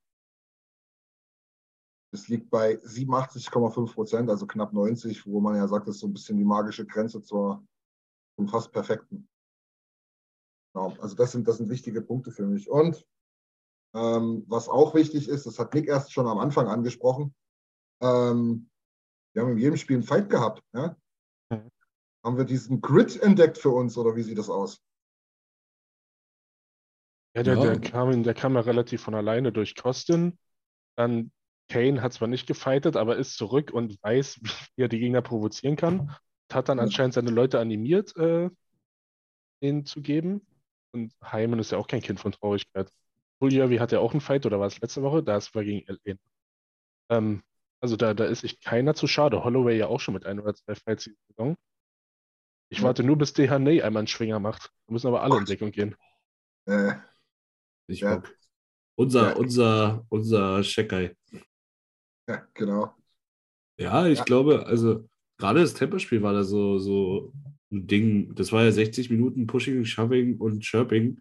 Das liegt bei 87,5 Prozent, also knapp 90, wo man ja sagt, das ist so ein bisschen die magische Grenze zur, zum fast perfekten. Genau, also das sind, das sind wichtige Punkte für mich. Und ähm, was auch wichtig ist, das hat Nick erst schon am Anfang angesprochen, ähm, wir haben in jedem Spiel einen Fight gehabt. Ja? Mhm. Haben wir diesen Grid entdeckt für uns oder wie sieht das aus? Ja, der, Ja. Der, kam, der kam ja relativ von alleine durch Costin. Dann Kane hat zwar nicht gefightet, aber ist zurück und weiß, wie er die Gegner provozieren kann. Hat dann anscheinend seine Leute animiert, äh, den zu geben. Und Hyman ist ja auch kein Kind von Traurigkeit. Julio, hat ja auch einen Fight, oder war es letzte Woche? Das war gegen LA. Ähm, also da, da ist sich keiner zu schade. Holloway ja auch schon mit ein oder zwei Fights die Saison. Ich Ja. warte nur, bis Dehaney einmal einen Schwinger macht. Da müssen aber alle in Deckung gehen. Äh, Ich Ja. Bock. Unser, Ja. unser, unser Shekai. ja, genau. Ja, ich Ja. glaube, also gerade das Tempospiel war da so, so ein Ding. Das war ja 60 Minuten Pushing, Shoving und Chirping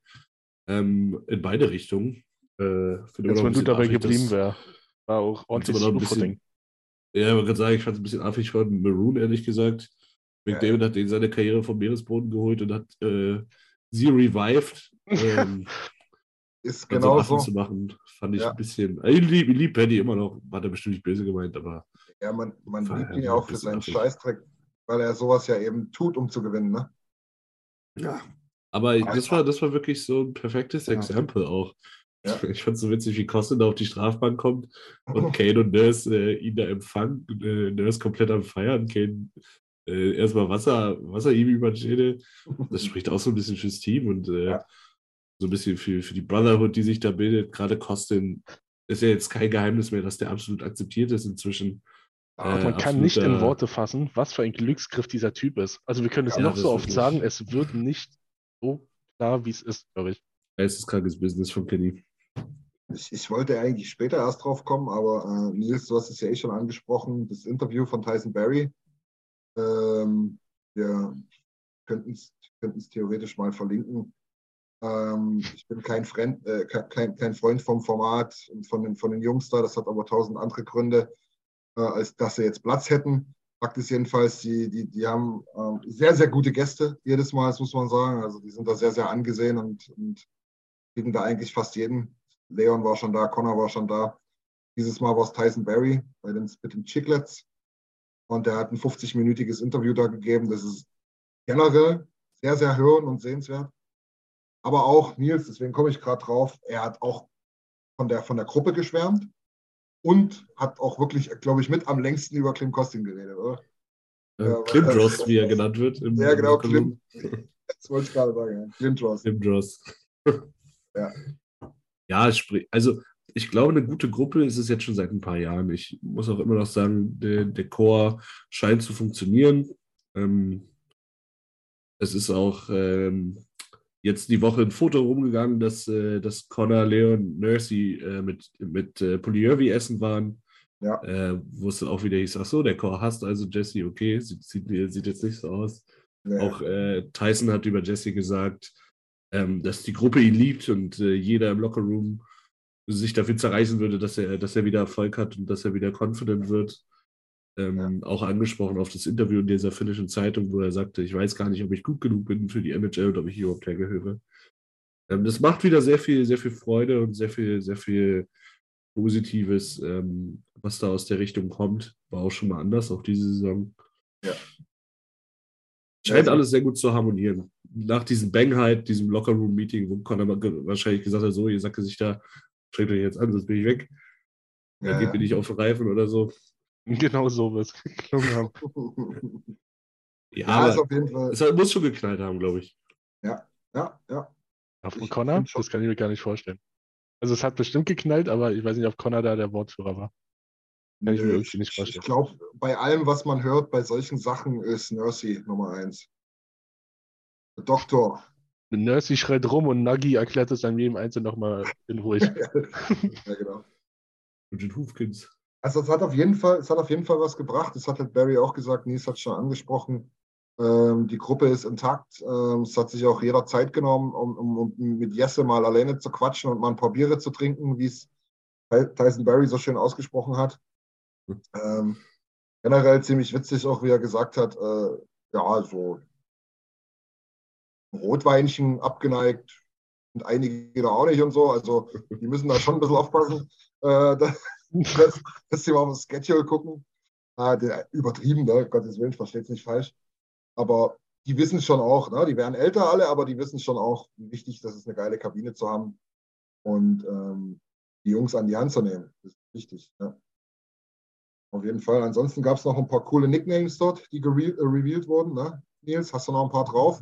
ähm, in beide Richtungen. Äh, Als wenn du bisschen dabei affig, geblieben dass- wär. War auch ordentlich ein bisschen-. Ja, wollte gerade sagen, ich fand es ein bisschen affig von Maroon, ehrlich gesagt. Ja. McDavid hat den seine Karriere vom Meeresboden geholt und hat äh, sie revived. Ähm, Ist genau so. zu machen, fand ich Ja. ein bisschen. Ich liebe lieb Paddy immer noch, hat er bestimmt nicht böse gemeint, aber Ja, man, man liebt ihn ja auch für seinen. Scheißdreck, weil er sowas ja eben tut, um zu gewinnen, ne? ja. Aber ich- das war, das war wirklich so ein perfektes Ja. Exempel auch. Ja. Ich fand es so witzig, wie Costin da auf die Strafbank kommt und Kane und Nurse äh, ihn da empfangen. Äh, Nurse komplett am Feiern. Kane äh, erstmal Wasser, Wasser ihm über den Schädel. Das spricht auch so ein bisschen fürs Team und äh, Ja. so ein bisschen für, für die Brotherhood, die sich da bildet. Gerade Costin ist ja jetzt kein Geheimnis mehr, dass der absolut akzeptiert ist inzwischen. Ah, Äh, Man kann nicht in absoluter- Worte fassen, was für ein Glücksgriff dieser Typ ist. Also wir können es Ja, noch so ist oft sagen, es wird nicht so klar, wie es ist, glaube ich. Geisteskrankes Business von Kenny. Ich, ich wollte eigentlich später erst drauf kommen, aber äh, Nils, du hast es ja eh schon angesprochen, das Interview von Tyson Berry. Ähm, wir könnten es theoretisch mal verlinken. Ähm, ich bin kein, Freund, äh, ke- kein, kein Freund vom Format und von den, von den Jungs da. Das hat aber tausend andere Gründe, äh, als dass sie jetzt Platz hätten. Fakt ist jedenfalls, die, die, die haben ähm, sehr, sehr gute Gäste jedes Mal, das muss man sagen. Also die sind da sehr, sehr angesehen und, und kriegen da eigentlich fast jeden. Leon war schon da, Connor war schon da. Dieses Mal war es Tyson Berry bei den, mit den Chicklets. Und der hat ein 50-minütiges Interview da gegeben. Das ist generell sehr, sehr hören und sehenswert. Aber auch Nils, deswegen komme ich gerade drauf, er hat auch von der, von der Gruppe geschwärmt und hat auch wirklich, glaube ich, mit am längsten über Klim Kostin geredet, oder? Äh, Ja, Klimdross, weil- wie er genannt wird. Ja, genau. Klim. Das wollte ich gerade sagen, ja. Klim Dross. Klimdross. Ja. Ja, sprich- also ich glaube, eine gute Gruppe ist es jetzt schon seit ein paar Jahren. Ich muss auch immer noch sagen, der, der Chor scheint zu funktionieren. Ähm, es ist auch ähm, jetzt die Woche ein Foto rumgegangen, dass, äh, dass Connor, Leon, Nursey äh, mit, mit äh, Polyurvi essen waren. Ja. Äh, wo es dann auch wieder hieß, ach so, der Chor hasst also Jesse, okay, sieht, sieht, sieht jetzt nicht so aus. Ja. Auch äh, Tyson hat über Jesse gesagt, ähm, dass die Gruppe ihn liebt und äh, jeder im Lockerroom sich dafür zerreißen würde, dass er, dass er wieder Erfolg hat und dass er wieder confident wird. Ähm, Auch angesprochen auf das Interview in dieser finnischen Zeitung, wo er sagte, ich weiß gar nicht, ob ich gut genug bin für die NHL und ob ich überhaupt hergehöre. Ähm, das macht wieder sehr viel, sehr viel Freude und sehr viel, sehr viel Positives, ähm, was da aus der Richtung kommt. War auch schon mal anders, auch diese Saison. Ja. Scheint Also- alles sehr gut zu harmonieren. Nach diesem Bangheit, diesem Lockerroom-Meeting, wo Conor wahrscheinlich gesagt hat, so, ihr Sacke sich da, schreibt euch jetzt an, sonst bin ich weg. Ja, Dann geht ja. mir nicht auf den Reifen oder so. Genau so wird es geklungen haben. Ja, Ja, ist aber auf jeden Fall. es muss schon geknallt haben, glaube ich. Ja, ja. Ja, von Ich Connor? Das kann ich mir gar nicht vorstellen. Also es hat bestimmt geknallt, aber ich weiß nicht, ob Connor da der Wortführer war. Kann ich mir irgendwie nicht Ich vorstellen. glaube, bei allem, was man hört, bei solchen Sachen ist Nursey Nummer eins. Der Doktor. Nursey schreit rum und Nagi erklärt es dann jedem Einzelnen nochmal in ruhig. ja, genau. Und den Hufkins. Also es hat auf jeden Fall, es hat auf jeden Fall was gebracht. Das hat halt Barry auch gesagt, Nies hat es schon angesprochen. Ähm, die Gruppe ist intakt. Ähm, es hat sich auch jeder Zeit genommen, um, um, um mit Jesse mal alleine zu quatschen und mal ein paar Biere zu trinken, wie es Ty- Tyson Barry so schön ausgesprochen hat. Ähm, generell ziemlich witzig auch, wie er gesagt hat, äh, ja, so Rotweinchen abgeneigt und einige da auch nicht und so. Also die müssen da schon ein bisschen aufpassen, äh, dass sie mal auf das Schedule gucken. Äh, der, übertrieben, ne? Gottes Willen, versteht es nicht falsch. Aber die wissen schon auch, ne? die werden älter alle, aber die wissen schon auch, wie wichtig das ist, eine geile Kabine zu haben und ähm, die Jungs an die Hand zu nehmen. Das ist wichtig. Ja. Auf jeden Fall. Ansonsten gab es noch ein paar coole Nicknames dort, die äh, revealed wurden. Ne? Nils, hast du noch ein paar drauf?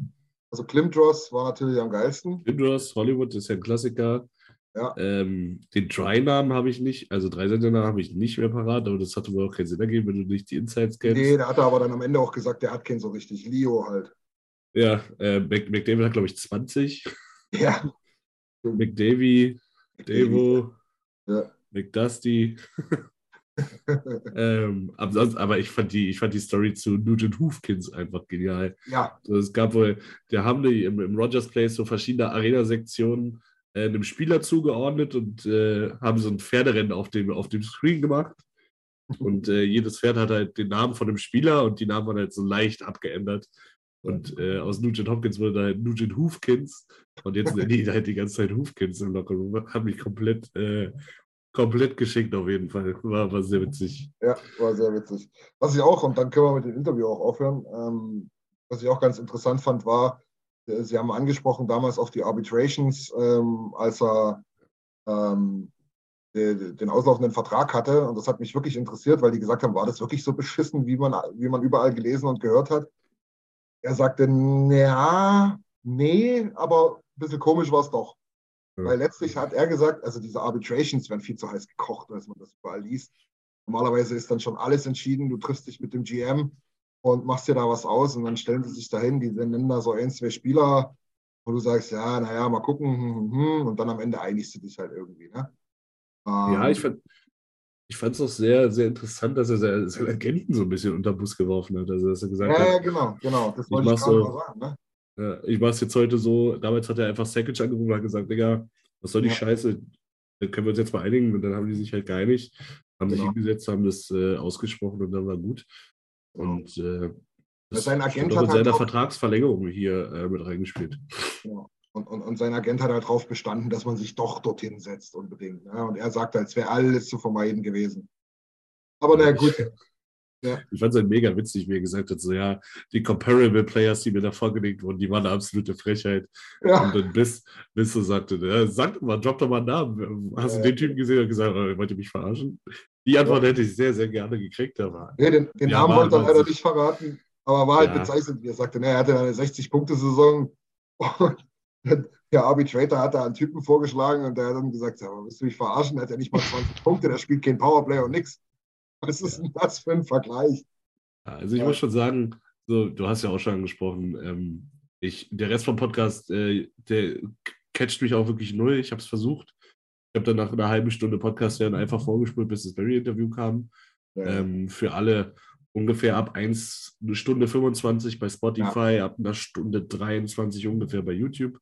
Also Klimdross war natürlich am geilsten. Klimdross, Hollywood ist ja ein Klassiker. Ja. Ähm, den Dry-Namen habe ich nicht, also Dreisender-Namen habe ich nicht mehr parat, aber das hatte wohl auch keinen Sinn ergeben, wenn du nicht die Insights kennst. Nee, der hat aber dann am Ende auch gesagt, der hat keinen so richtig. Leo halt. Ja, äh, McDavid hat, glaube ich, 20. Ja. McDavie, Devo, Ja. McDusty. ähm, aber, aber ich fand die, ich fand die Story zu Nugent Hufkins einfach genial. ja. Also es gab wohl, der haben die im, im Rogers Place so verschiedene Arena-Sektionen äh, einem Spieler zugeordnet und äh, haben so ein Pferderennen auf dem, auf dem Screen gemacht. Und äh, jedes Pferd hat halt den Namen von dem Spieler und die Namen waren halt so leicht abgeändert. Und äh, aus Nugent Hopkins wurde halt Nugent Hufkins. Und jetzt nennen die halt die ganze Zeit Hufkins im Lockerroom. Hat mich komplett, äh, komplett geschickt auf jeden Fall. War, war sehr witzig. Ja, war sehr witzig. Was ich auch, und dann können wir mit dem Interview auch aufhören, ähm, was ich auch ganz interessant fand, war, Sie haben angesprochen damals auf die Arbitrations, ähm, als er ähm, de- den auslaufenden Vertrag hatte. Und das hat mich wirklich interessiert, weil die gesagt haben, war das wirklich so beschissen, wie man, wie man überall gelesen und gehört hat? Er sagte, ja, nee, aber ein bisschen komisch war es doch. Ja. Weil letztlich hat er gesagt, also diese Arbitrations werden viel zu heiß gekocht, als man das überall liest. Normalerweise ist dann schon alles entschieden. Du triffst dich mit dem GM und machst dir da was aus und dann stellen sie sich dahin, die nennen da so ein, zwei Spieler, wo du sagst, ja, naja, mal gucken, hm, hm, hm, und dann am Ende einigst du dich halt irgendwie. Ne? Ja, Ähm, ich fand ich fand es auch sehr, sehr interessant, dass er se- seinen Agenten so ein bisschen unter den Bus geworfen hat. Also, dass er gesagt Ja, ja, hat, genau, genau. Das Ich wollte ich mach gerade so- mal sagen. Ne? ja, ich mache es jetzt heute so. Damals hat er einfach Sackage angerufen und hat gesagt, Digga, was soll die Ja. Scheiße? Da können wir uns jetzt mal einigen. Und dann haben die sich halt geeinigt, haben sich Genau. hingesetzt, haben das äh, ausgesprochen und dann war gut. Und äh, das Sein Agent hat in halt seiner auch- Vertragsverlängerung hier äh, mit reingespielt. Und, und, und sein Agent hat halt darauf bestanden, dass man sich doch dorthin setzt unbedingt. Ne? Und er sagte, als wäre alles zu vermeiden gewesen. Aber na gut, Ich fand es halt mega witzig, wie er gesagt hat, so ja, die Comparable Players, die mir da vorgelegt wurden, die waren eine absolute Frechheit. ja, Und dann bis, bis so sagte, ja, sag doch mal, drop doch mal einen Namen. Hast Ja. du den Typen gesehen und gesagt, oh, wollt ihr mich verarschen? Die Antwort hätte ich sehr, sehr gerne gekriegt, aber nee, den, den Namen wollte er leider nicht verraten, aber war halt Ja. bezeichnend, wie er sagte, ne, er hatte eine 60-Punkte-Saison und der Arbitrator hat da einen Typen vorgeschlagen und der hat dann gesagt, aber willst du mich verarschen? Der hat ja nicht mal 20 Punkte, der spielt kein Powerplay und nix. Was ist denn das für ein Vergleich? Also ich Ja. muss schon sagen, so, du hast ja auch schon angesprochen, ähm, ich, der Rest vom Podcast, äh, der catcht mich auch wirklich null. Ich habe es versucht. Ich habe dann nach einer halben Stunde Podcast hören einfach vorgespult, bis das Barry-Interview kam. Ja, Ähm, für alle ungefähr ab 1 eine Stunde 25 bei Spotify, ab einer Stunde 23 ungefähr bei YouTube.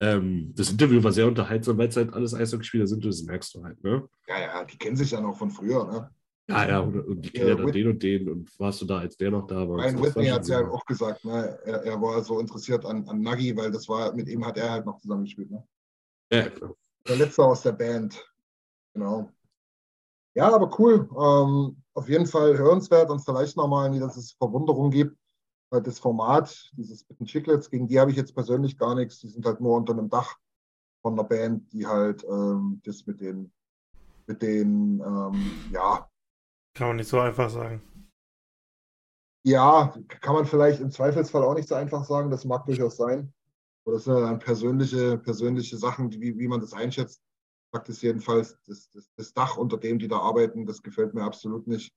Ähm, das Interview war sehr unterhaltsam, weil es halt alles Eishockeyspieler sind, das merkst du halt, ne? ja, ja, die kennen sich ja noch von früher. Ne? Ja, ja, und, und die kennen Ja, ja dann den und den und warst du da, als der noch da war. Ryan Whitney hat es ja auch gesagt, ne? er, er war so interessiert an, an Nagy, weil das war, mit ihm hat er halt noch zusammengespielt. Ne? Ja, klar. Der letzte aus der Band. Genau. Ja, aber cool. Ähm, auf jeden Fall hörenswert und vielleicht nochmal, dass es Verwunderung gibt. Weil das Format, dieses Bitten Chicklets, gegen die habe ich jetzt persönlich gar nichts. Die sind halt nur unter einem Dach von einer Band, die halt ähm, das mit den, mit den, ähm, ja, Kann man nicht so einfach sagen. Ja, kann man vielleicht im Zweifelsfall auch nicht so einfach sagen. Das mag durchaus sein. Aber das sind dann persönliche, persönliche Sachen, wie, wie man das einschätzt. Fakt ist jedenfalls, das, das, das Dach, unter dem die da arbeiten, das gefällt mir absolut nicht.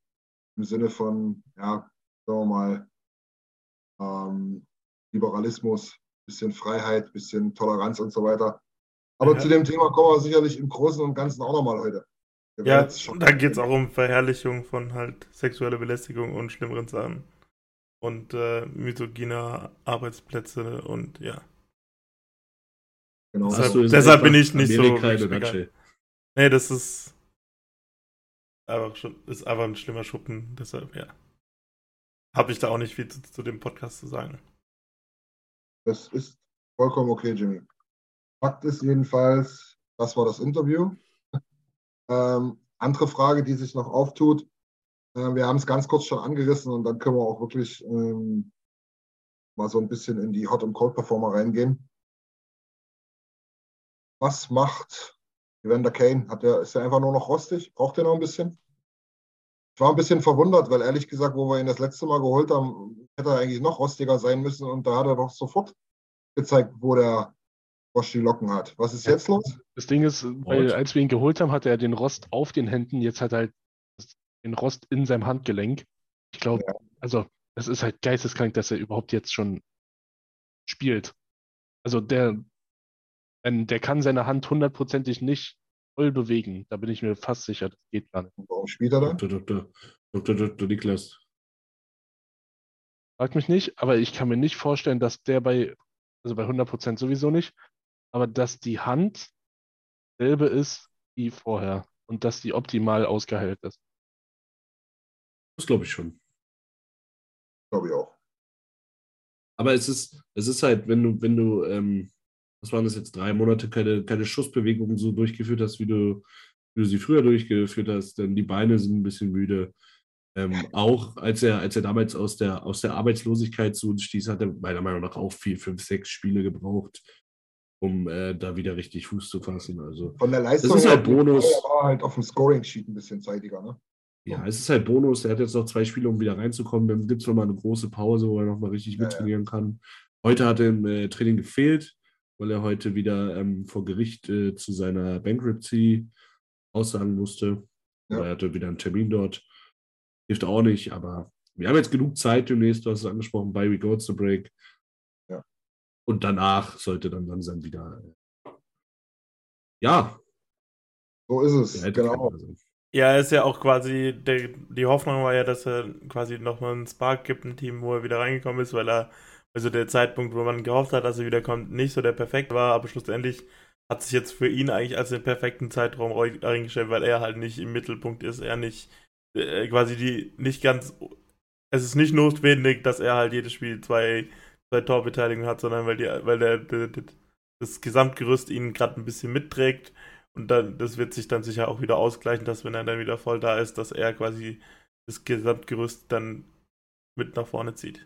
Im Sinne von, ja, sagen wir mal, ähm, Liberalismus, bisschen Freiheit, bisschen Toleranz und so weiter. Aber Ja. zu dem Thema kommen wir sicherlich im Großen und Ganzen auch nochmal heute. Wir Ja, da geht es auch um Verherrlichung von halt sexueller Belästigung und schlimmeren Sachen. Und äh, misogyne Arbeitsplätze und ja. Genau. Deshalb- deshalb bin ich nicht so Amerika a nutshell. Nee, das ist einfach schon, ist einfach ein schlimmer Schuppen, deshalb, ja. Habe ich da auch nicht viel zu, zu dem Podcast zu sagen. Das ist vollkommen okay, Jimmy. Fakt ist jedenfalls, das war das Interview. ähm, andere Frage, die sich noch auftut. Äh, wir haben es ganz kurz schon angerissen und dann können wir auch wirklich ähm, mal so ein bisschen in die Hot- und Cold-Performer reingehen. Was macht Evander Kane? Hat der, ist er einfach nur noch rostig? Braucht er noch ein bisschen? Ich war ein bisschen verwundert, weil ehrlich gesagt, wo wir ihn das letzte Mal geholt haben, hätte er eigentlich noch rostiger sein müssen und da hat er doch sofort gezeigt, wo der Frosch die Locken hat. Was ist jetzt los? Das Ding ist, weil, als wir ihn geholt haben, hatte er den Rost auf den Händen, jetzt hat er halt den Rost in seinem Handgelenk. Ich glaube, Ja. also es ist halt geisteskrank, dass er überhaupt jetzt schon spielt. Also der, der kann seine Hand hundertprozentig nicht voll bewegen. Da bin ich mir fast sicher, das geht gar nicht. Warum spielt er dann? Dr. Dr. Dr. Dr. Niklas. Frag mich nicht, aber ich kann mir nicht vorstellen, dass der bei, also bei 100% sowieso nicht, aber dass die Hand selbe ist wie vorher und dass die optimal ausgeheilt ist. Das glaube ich schon. Glaube ich auch. Aber es ist, es ist halt, wenn du, wenn du, ähm, was waren das jetzt, drei Monate keine, keine Schussbewegungen so durchgeführt hast, wie du, wie du sie früher durchgeführt hast, dann die Beine sind ein bisschen müde. Ähm, auch als er, als er damals aus der, aus der Arbeitslosigkeit zu uns stieß, hat er meiner Meinung nach auch vier, fünf, sechs Spiele gebraucht, um äh, da wieder richtig Fuß zu fassen. Also Von der Leistung ist her halt Bonus. War halt auf dem Scoring-Sheet ein bisschen zeitiger. Ne? Ja, es ist halt Bonus. Er hat jetzt noch zwei Spiele, um wieder reinzukommen. Dann gibt es nochmal eine große Pause, wo er nochmal richtig Ja, ja. mittrainieren kann. Heute hat er im äh, Training gefehlt, weil er heute wieder ähm, vor Gericht äh, zu seiner Bankruptcy aussagen musste. Ja. Er hatte wieder einen Termin dort. Hilft auch nicht, aber wir haben jetzt genug Zeit demnächst, du hast es angesprochen, bei We Go to Break. Ja. Und danach sollte dann langsam wieder, äh, ja, So ist es, genau. Ja, ist ja auch quasi, der, die Hoffnung war ja, dass er quasi nochmal einen Spark gibt, ein Team, wo er wieder reingekommen ist, weil er, also der Zeitpunkt, wo man gehofft hat, dass er wiederkommt, nicht so der perfekt war, aber schlussendlich hat sich jetzt für ihn eigentlich als den perfekten Zeitraum eingestellt, weil er halt nicht im Mittelpunkt ist, er nicht, äh, quasi die, nicht ganz, es ist nicht notwendig, dass er halt jedes Spiel zwei, zwei Torbeteiligungen hat, sondern weil die, weil der, der, der das Gesamtgerüst ihn gerade ein bisschen mitträgt und dann, das wird sich dann sicher auch wieder ausgleichen, dass wenn er dann wieder voll da ist, dass er quasi das Gesamtgerüst dann mit nach vorne zieht.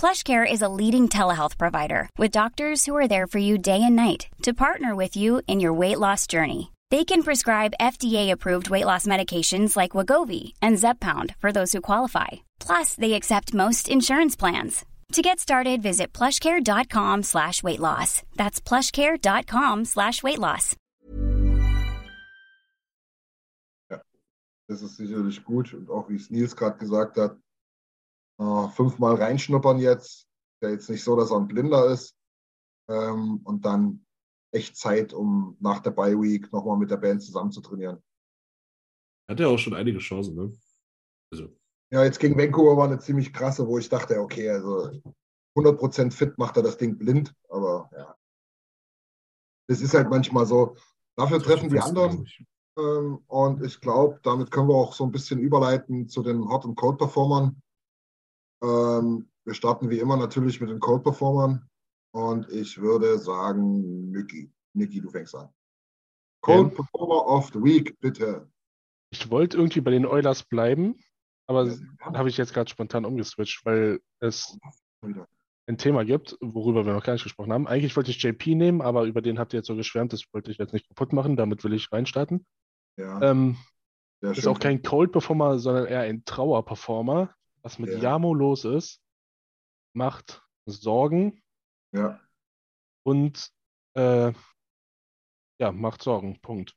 PlushCare is a leading telehealth provider with doctors who are there for you day and night to partner with you in your weight loss journey. They can prescribe FDA-approved weight loss medications like Wagovi and Zepbound for those who qualify. Plus, they accept most insurance plans. To get started, visit plushcare.com slash weight loss. That's plushcare.com slash weight loss. Das ist sicherlich gut. Und auch wie es Nils gerade gesagt hat, äh, fünfmal reinschnuppern jetzt. Ist ja jetzt nicht so, dass er ein Blinder ist. Ähm, und dann echt Zeit, um nach der Bye Week nochmal mit der Band zusammen zu trainieren. Hat ja auch schon einige Chancen, ne? Also, Ja, jetzt gegen Vancouver war eine ziemlich krasse, wo ich dachte, okay, also 100% fit macht er das Ding blind. Aber ja, das ist halt manchmal so. Dafür treffen die anderen. Ähm, und ich glaube, damit können wir auch so ein bisschen überleiten zu den Hot- und Cold-Performern. Ähm, wir starten wie immer natürlich mit den Cold-Performern. Und ich würde sagen, Niki. Niki, du fängst an. Cold Performer of the Week, bitte. Ich wollte irgendwie bei den Oilers bleiben, aber Ja, habe ich jetzt gerade spontan umgeswitcht, weil es Wieder. ein Thema gibt, worüber wir noch gar nicht gesprochen haben. Eigentlich wollte ich JP nehmen, aber über den habt ihr jetzt so geschwärmt, das wollte ich jetzt nicht kaputt machen, damit will ich reinstarten. Ja, Ähm, ist auch kein Cold-Performer, sondern eher ein Trauer-Performer. Was mit Ja. Yamo los ist, macht Sorgen Ja, und äh, ja, macht Sorgen. Punkt.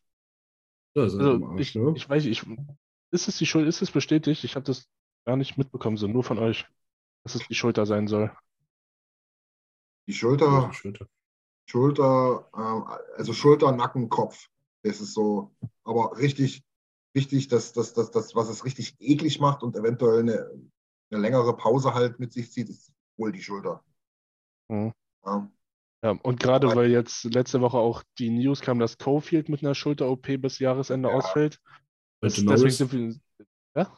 Also Arsch, ich, ne? ich weiß, ich, ist es die Schuld, ist es bestätigt? Ich habe das gar nicht mitbekommen, so nur von euch, dass es die Schulter sein soll. die Schulter, Schulter. Schulter, ähm, also Schulter, Nacken, Kopf. Das ist so, aber richtig, richtig, das, das, das, das, was es richtig eklig macht und eventuell eine, eine längere Pause halt mit sich zieht, ist wohl die Schulter. Mhm. Ja, Ja, und gerade weil jetzt letzte Woche auch die News kam, dass Cofield mit einer Schulter-OP bis Jahresende Ja. ausfällt. Heute deswegen Norris, wir, ja?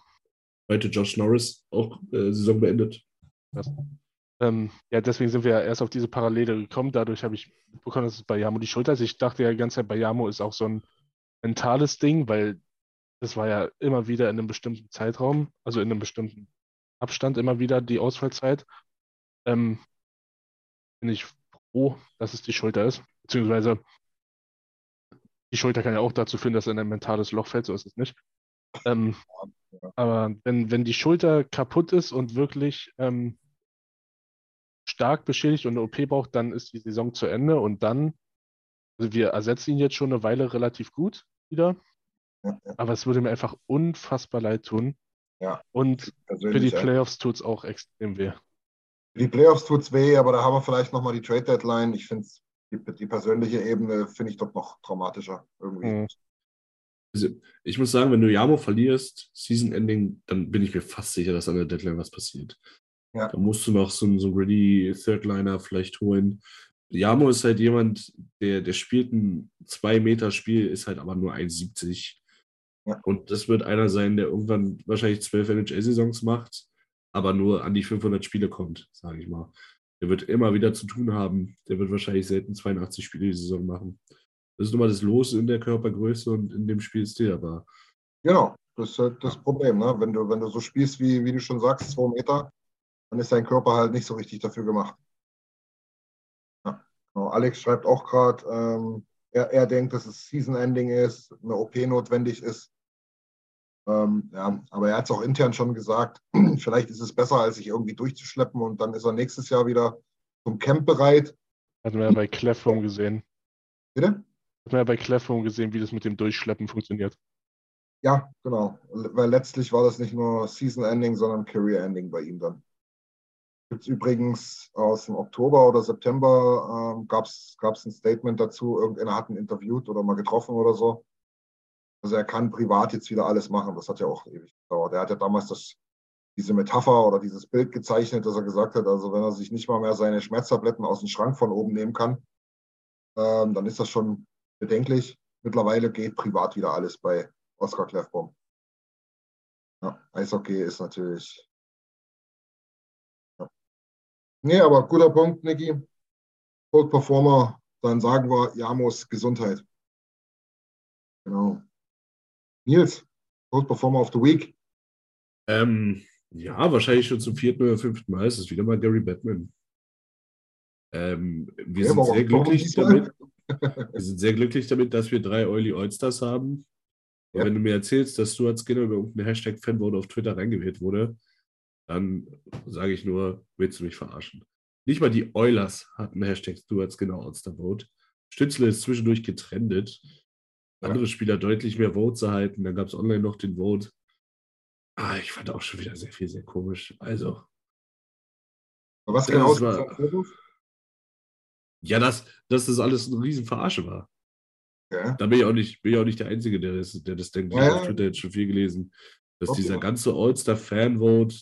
heute Josh Norris auch äh, Saison beendet. Ähm, ja, deswegen sind wir ja erst auf diese Parallele gekommen. Dadurch habe ich mitbekommen, dass es bei Yamo die Schulter ist. Ich dachte ja die ganze Zeit, bei Yamo ist auch so ein mentales Ding, weil das war ja immer wieder in einem bestimmten Zeitraum, also in einem bestimmten Abstand immer wieder die Ausfallzeit. Ähm, bin ich froh, dass es die Schulter ist. Beziehungsweise die Schulter kann ja auch dazu führen, dass er in ein mentales Loch fällt, so ist es nicht. Ähm, aber wenn, wenn die Schulter kaputt ist und wirklich ähm, stark beschädigt und eine OP braucht, dann ist die Saison zu Ende und dann, also wir ersetzen ihn jetzt schon eine Weile relativ gut wieder, ja, ja. aber es würde mir einfach unfassbar leid tun. Ja. Und für die. Playoffs tut es auch extrem weh. Für die Playoffs tut's weh, aber da haben wir vielleicht nochmal die Trade Deadline. Ich finde die, die persönliche Ebene finde ich dort noch traumatischer irgendwie. Mhm. Also, ich muss sagen, wenn du Yamo verlierst, Season Ending, dann bin ich mir fast sicher, dass an der Deadline was passiert. Ja. Da musst du noch so, einen- so einen Ready Third Liner vielleicht holen. Yamo ist halt jemand, der, der spielt ein 2-Meter-Spiel, ist halt aber nur 1,70. Ja. Und das wird einer sein, der irgendwann wahrscheinlich 12 NHL-Saisons macht, aber nur an die 500 Spiele kommt, sage ich mal. Der wird immer wieder zu tun haben. Der wird wahrscheinlich selten 82 Spiele die Saison machen. Das ist nun mal das Los in der Körpergröße und in dem Spielstil, aber Genau, das ist halt das Problem. Ne? Wenn, du, wenn du so spielst, wie, wie du schon sagst, zwei Meter, dann ist dein Körper halt nicht so richtig dafür gemacht. Ja, genau. Alex schreibt auch gerade, ähm, er, er denkt, dass es Season-Ending ist, eine OP notwendig ist. Ähm, ja, aber er hat es auch intern schon gesagt, vielleicht ist es besser, als sich irgendwie durchzuschleppen und dann ist er nächstes Jahr wieder zum Camp bereit. Hatten wir ja bei Clefhome gesehen. Bitte? Hatten wir ja bei Clefhome gesehen, wie das mit dem Durchschleppen funktioniert. Ja, genau. Weil letztlich war das nicht nur Season-Ending, sondern Career-Ending bei ihm dann. Gibt es übrigens aus dem Oktober oder September ähm, gab es ein Statement dazu. Irgendeiner hat ihn interviewt oder mal getroffen oder so. Also er kann privat jetzt wieder alles machen. Das hat ja auch ewig gedauert. Er hat ja damals das, diese Metapher oder dieses Bild gezeichnet, dass er gesagt hat, also wenn er sich nicht mal mehr seine Schmerztabletten aus dem Schrank von oben nehmen kann, ähm, dann ist das schon bedenklich. Mittlerweile geht privat wieder alles bei Oskar Kleffbaum. Ja, Eishockey ist natürlich. Ja. Nee, aber guter Punkt, Niki. Cold Performer, dann sagen wir Jamos Gesundheit. Genau. Nils, Cold Performer of the Week. ähm, ja, wahrscheinlich schon zum vierten oder fünften Mal ist es wieder mal Gary Batman. Ähm, wir Ja, sind sehr glücklich damit. Wir sind sehr glücklich damit, dass wir drei Oily Allstars haben. Und Ja. wenn du mir erzählst, dass Stuart Skinner über irgendeinen Hashtag Fanvote auf Twitter reingewählt wurde, dann sage ich nur, willst du mich verarschen? Nicht mal die Oilers hatten Hashtag Stuart Skinner All-Star Vote. Stützle ist zwischendurch getrendet. Ja. Andere Spieler deutlich mehr Votes erhalten. Dann gab es online noch den Vote. Ah, ich fand auch schon wieder sehr viel, sehr komisch. Also, Was Ja, genau ist war- ja, dass, dass das alles eine riesen Verarsche war. Okay. Da bin ich auch nicht, bin ich auch nicht der Einzige, der das, der das denkt. Ich Ja, habe ja. auf Twitter jetzt schon viel gelesen, dass Okay. dieser ganze All-Star-Fan-Vote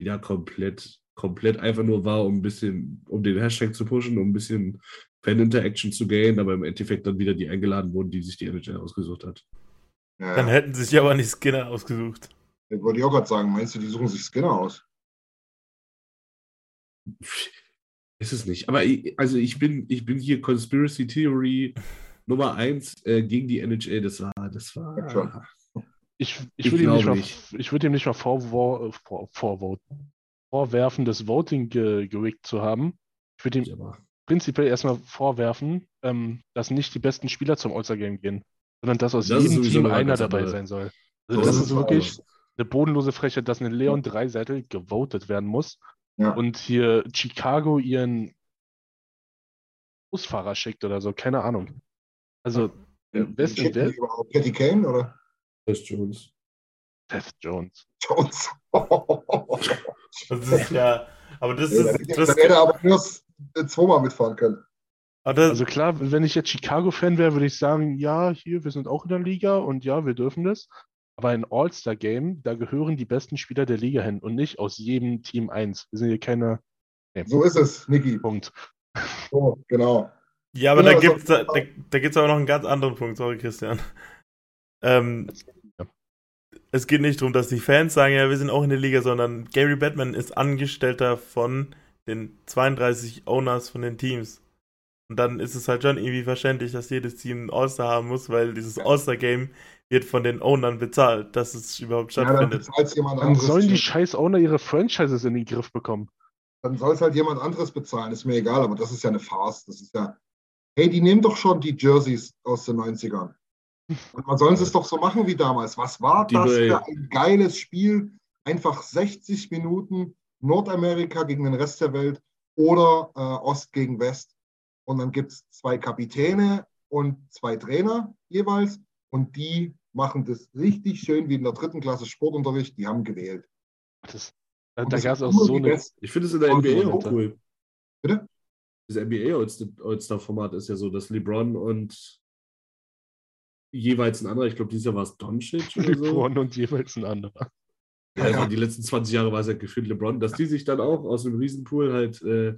wieder komplett, komplett einfach nur war, um ein bisschen, um den Hashtag zu pushen, um ein bisschen Fan-Interaction zu gain, aber im Endeffekt dann wieder die eingeladen wurden, die sich die NHL ausgesucht hat. Ja, Dann ja. hätten sie sich aber nicht Skinner ausgesucht. Das wollte ich auch gerade sagen. Meinst du, die suchen sich Skinner aus? Ist es nicht. Aber ich, also ich bin, ich bin hier Conspiracy Theory Nummer eins äh, gegen die NHL. Das war, das Ja, schon. war. Ich, ich Ich würde ihm, nicht mal- nicht. ich würde ihm nicht mal vorvo- vor- vorvoten. vorwerfen, das Voting ge gerickt zu haben. Ich würde ihm prinzipiell erstmal vorwerfen, ähm, dass nicht die besten Spieler zum All-Star-Game gehen, sondern dass aus Das ist jedem Team eine einer dabei andere- sein soll. So Also das ist ist es wirklich aber. eine bodenlose Frechheit, dass ein Leon Dreiseitel gewotet werden muss Ja. und hier Chicago ihren Busfahrer schickt oder so, keine Ahnung. Also, äh, wer ist denn wer? Patty Kane oder Chris Jones. Seth Jones. Jones? Das ist ja, aber das Ja, ist, das, hätte er aber nur s- zweimal mitfahren das, Also klar, wenn ich jetzt Chicago-Fan wäre, würde ich sagen, ja, hier, wir sind auch in der Liga und ja, wir dürfen das. Aber ein All-Star-Game, da gehören die besten Spieler der Liga hin und nicht aus jedem Team eins. Wir sind hier keine nee, So ist es, Niki. Punkt. So, genau. Ja, aber Genau, da so- gibt's da, da, da gibt's aber noch einen ganz anderen Punkt, sorry Christian. Ähm, Ja. es geht nicht darum, dass die Fans sagen, ja, wir sind auch in der Liga, sondern Gary Batman ist Angestellter von den 32 Owners von den Teams. Und dann ist es halt schon irgendwie verständlich, dass jedes Team einen All-Star haben muss, weil dieses All-Star-Game wird von den Ownern bezahlt, dass es überhaupt Ja, dann stattfindet. jemand Dann anderes. sollen die scheiß Owner ihre Franchises in den Griff bekommen. dann soll es halt jemand anderes bezahlen, ist mir egal, aber das ist ja eine Farce. Das ist ja, hey, die nehmen doch schon die Jerseys aus den 90ern. Und man soll es doch so machen wie damals. Was war Die das für ein geiles Spiel? Einfach 60 Minuten Nordamerika gegen den Rest der Welt oder äh, Ost gegen West. Und dann gibt es zwei Kapitäne und zwei Trainer jeweils. Und die machen das richtig schön wie in der dritten Klasse Sportunterricht. Die haben gewählt. Das, da gab es auch so eine. Ich finde es in der NBA auch cool. Bitte? Das NBA All- All-Star-Format ist ja so, dass LeBron und jeweils ein anderer, ich glaube, dieses Jahr war es Doncic oder so. LeBron und jeweils ein anderer. Ja, also die letzten 20 Jahre war es ja gefühlt LeBron, dass die sich dann auch aus dem Riesenpool halt äh,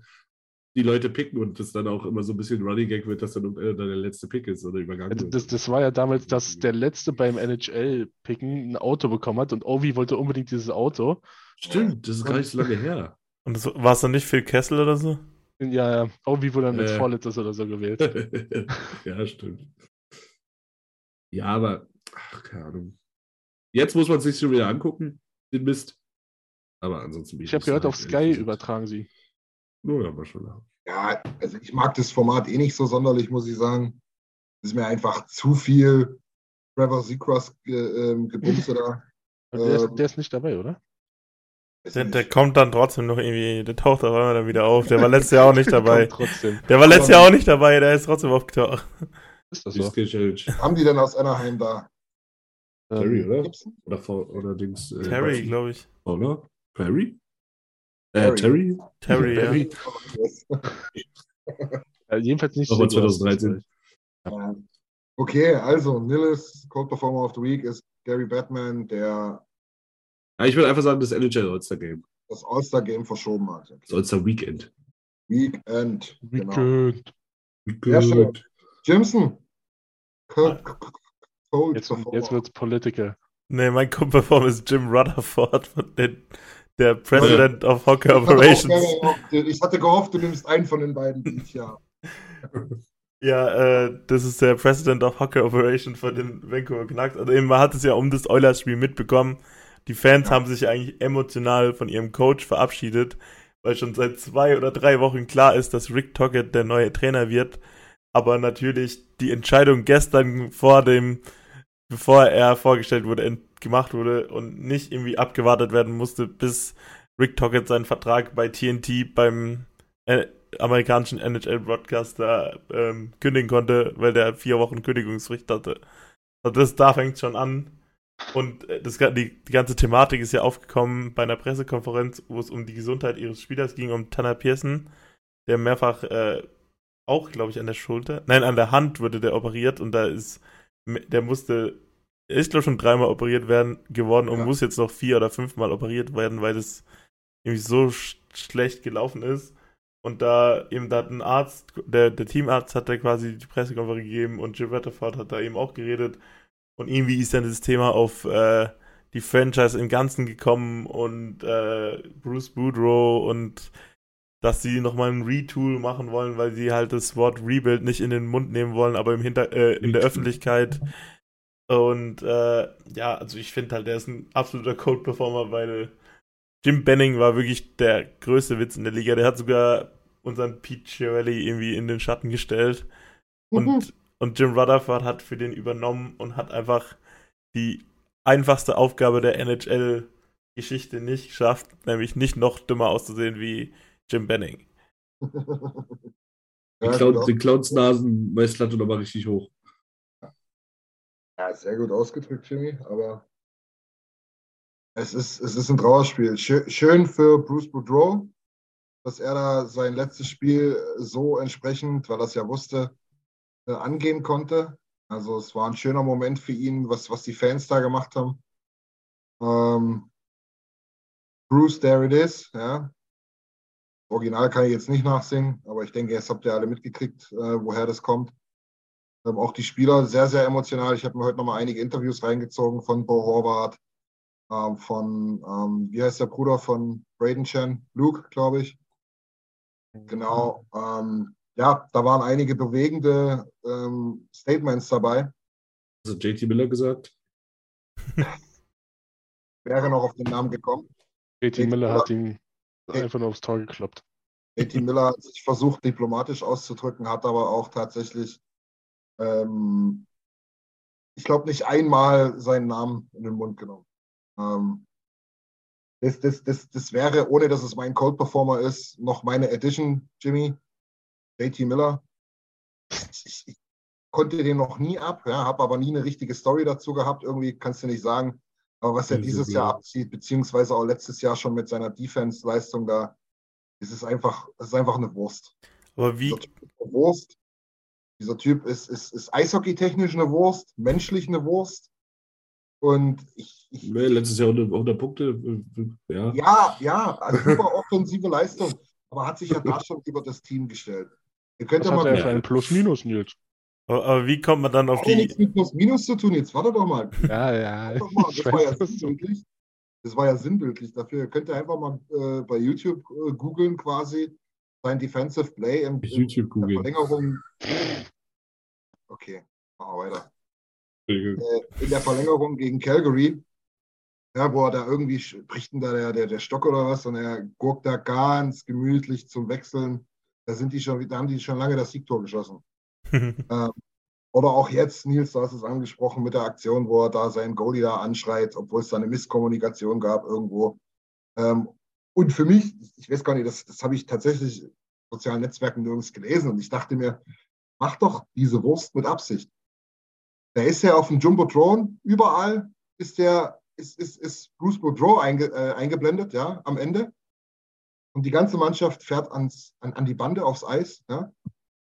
die Leute picken und das dann auch immer so ein bisschen Running Gag wird, dass dann äh, der letzte Pick ist oder übergangen Also wird. das, das war ja damals, dass der Letzte beim NHL-Picken ein Auto bekommen hat und Ovi wollte unbedingt dieses Auto. Stimmt, das ist gar nicht so lange her. Und das, war es dann nicht Phil Kessel oder so? Ja, ja, Ovi wurde dann als Äh. Vorletztes oder so gewählt. ja, stimmt. Ja, aber, ach, keine Ahnung. Jetzt muss man es sich schon wieder angucken, den Mist. Aber ansonsten bin Ich habe nicht gehört, auf Sky übertragen sie. Ja, war schon da. Ja, also ich mag das Format eh nicht so sonderlich, muss ich sagen. Das ist mir einfach zu viel Trevor Seacross ge, ähm, Gebumse da. Aber Der ist, Ähm, der ist nicht dabei, oder? Der, der kommt dann trotzdem noch irgendwie, der taucht auch immer dann wieder auf. Der war letztes Jahr auch nicht dabei. Der war letztes Jahr auch nicht dabei, der ist trotzdem aufgetaucht. Ist das so? Haben die denn aus Anaheim da? Terry, Ähm, oder? Oder, vor- oder Dings. äh, Terry, glaube ich. Oder? Perry? Äh, Terry? Terry, ja. Terry. äh, jedenfalls nicht Aber Seagrass, 2013. Ja. Okay, also Nillis, Cold Performer of the Week ist Gary Batman, der Ja, ich würde einfach sagen, das NHL All-Star Game. das All-Star-Game verschoben hat. Das All-Star Weekend. Weekend. Genau. Weekend. Sehr schön. Jimson. Cold Jetzt, Performer. jetzt wird's political. Nee, mein Co-Performer ist Jim Rutherford, von den, der President of Hockey Ich hatte Operations. gehofft, Ich hatte gehofft, du nimmst einen von den beiden dieses Jahr. Ja, äh, das ist der President of Hockey Operations von den Vancouver Canucks. Also eben, man hat es ja um das Oilers-Spiel mitbekommen. Die Fans haben sich eigentlich emotional von ihrem Coach verabschiedet, weil schon seit zwei oder drei Wochen klar ist, dass Rick Tockett der neue Trainer wird. Aber natürlich die Entscheidung gestern vor dem, bevor er vorgestellt wurde, gemacht wurde und nicht irgendwie abgewartet werden musste, bis Rick Tockett seinen Vertrag bei TNT beim äh, amerikanischen NHL-Broadcaster ähm, kündigen konnte, weil der vier Wochen Kündigungsfrist hatte. Also das, da fängt schon an. Und äh, das, die, die ganze Thematik ist ja aufgekommen bei einer Pressekonferenz, wo es um die Gesundheit ihres Spielers ging, um Tanner Pearson, der mehrfach äh, auch, glaube ich, an der Schulter, nein, an der Hand wurde der operiert und da ist, der musste, ist, glaube ich, schon dreimal operiert werden geworden und Ja. muss jetzt noch vier oder fünfmal operiert werden, weil das irgendwie so sch schlecht gelaufen ist. Und da eben da hat ein Arzt, der, der Teamarzt hat da quasi die Pressekonferenz gegeben und Jim Rutherford hat da eben auch geredet. Und irgendwie ist dann das Thema auf äh, die Franchise im Ganzen gekommen und äh, Bruce Boudreau und dass sie nochmal ein Retool machen wollen, weil sie halt das Wort Rebuild nicht in den Mund nehmen wollen, aber im Hinter äh, in der. Öffentlichkeit. Und äh, ja, also ich finde halt, der ist ein absoluter Code-Performer, weil Jim Benning war wirklich der größte Witz in der Liga. Der hat sogar unseren Pete Shirley irgendwie in den Schatten gestellt. Und, Mhm. und Jim Rutherford hat für den übernommen und hat einfach die einfachste Aufgabe der NHL-Geschichte nicht geschafft, nämlich nicht noch dümmer auszusehen wie Jim Benning. Die, die Clowns-Nasen Messlatte nochmal richtig hoch. Ja, sehr gut ausgedrückt, Jimmy, aber es ist, es ist ein Trauerspiel. Schö- Schön für Bruce Boudreau, dass er da sein letztes Spiel so entsprechend, weil er es ja wusste, äh, angehen konnte. Also es war ein schöner Moment für ihn, was, was die Fans da gemacht haben. Ähm, Bruce, there it is, ja. Original kann ich jetzt nicht nachsingen, aber ich denke, jetzt habt ihr alle mitgekriegt, äh, woher das kommt. Ähm, auch die Spieler sehr, sehr emotional. Ich habe mir heute noch mal einige Interviews reingezogen von Bo Horvath, ähm, von, ähm, wie heißt der Bruder von Braden Chen? Luke, glaube ich. Genau. Ähm, ja, da waren einige bewegende ähm, Statements dabei. Also JT Miller gesagt. Wäre noch auf den Namen gekommen. JT Miller hat ihn einfach nur aufs Tor gekloppt. JT Miller hat sich versucht, diplomatisch auszudrücken, hat aber auch tatsächlich, ähm, ich glaube, nicht einmal seinen Namen in den Mund genommen. Ähm, das, das, das, das wäre, ohne dass es mein Cold Performer ist, noch meine Edition, Jimmy. JT Miller. Ich, ich konnte den noch nie ab, ja, habe aber nie eine richtige Story dazu gehabt. Irgendwie kannst du nicht sagen. Aber was er dieses. Jahr abzieht, beziehungsweise auch letztes Jahr schon mit seiner Defense-Leistung da, es ist einfach, es ist einfach eine Wurst. Aber wie, eine Wurst. Dieser Typ ist, ist, ist eishockeytechnisch eine Wurst, menschlich eine Wurst. Und ich, ich Nee, letztes Jahr 100, 100 Punkte. äh, Ja. ja, ja, also super offensive Leistung, aber hat sich ja da schon über das Team gestellt. Ihr könnt Was ja hat mal er für ein Plus-Minus, Nils? aber, aber wie kommt man dann auf hat die. nichts mit Plus Minus zu tun. Jetzt warte doch mal. Ja, ja. Warte doch mal. Ich Das war ja das sinnbildlich. Das war ja sinnbildlich dafür. Ihr könnt ja einfach mal äh, bei YouTube äh, googeln quasi sein Defensive Play im, YouTube in der. Verlängerung. Okay, machen wir weiter. Äh, in der Verlängerung gegen Calgary, ja, wo er da irgendwie bricht denn da der, der, der Stock oder was und er gurkt da ganz gemütlich zum Wechseln. Da sind die schon, da haben die schon lange das Siegtor geschossen. Ähm, oder auch jetzt, Nils, du hast es angesprochen mit der Aktion, wo er da seinen Goalie da anschreit, obwohl es da eine Misskommunikation gab irgendwo. Ähm, und für mich, ich weiß gar nicht, das, das habe ich tatsächlich in sozialen Netzwerken nirgends gelesen und ich dachte mir, mach doch diese Wurst mit Absicht. Der ist ja auf dem Jumbotron, überall ist der, ist, ist, ist Bruce Boudreau einge, äh, eingeblendet, ja, am Ende. Und die ganze Mannschaft fährt ans, an, an die Bande aufs Eis, ja.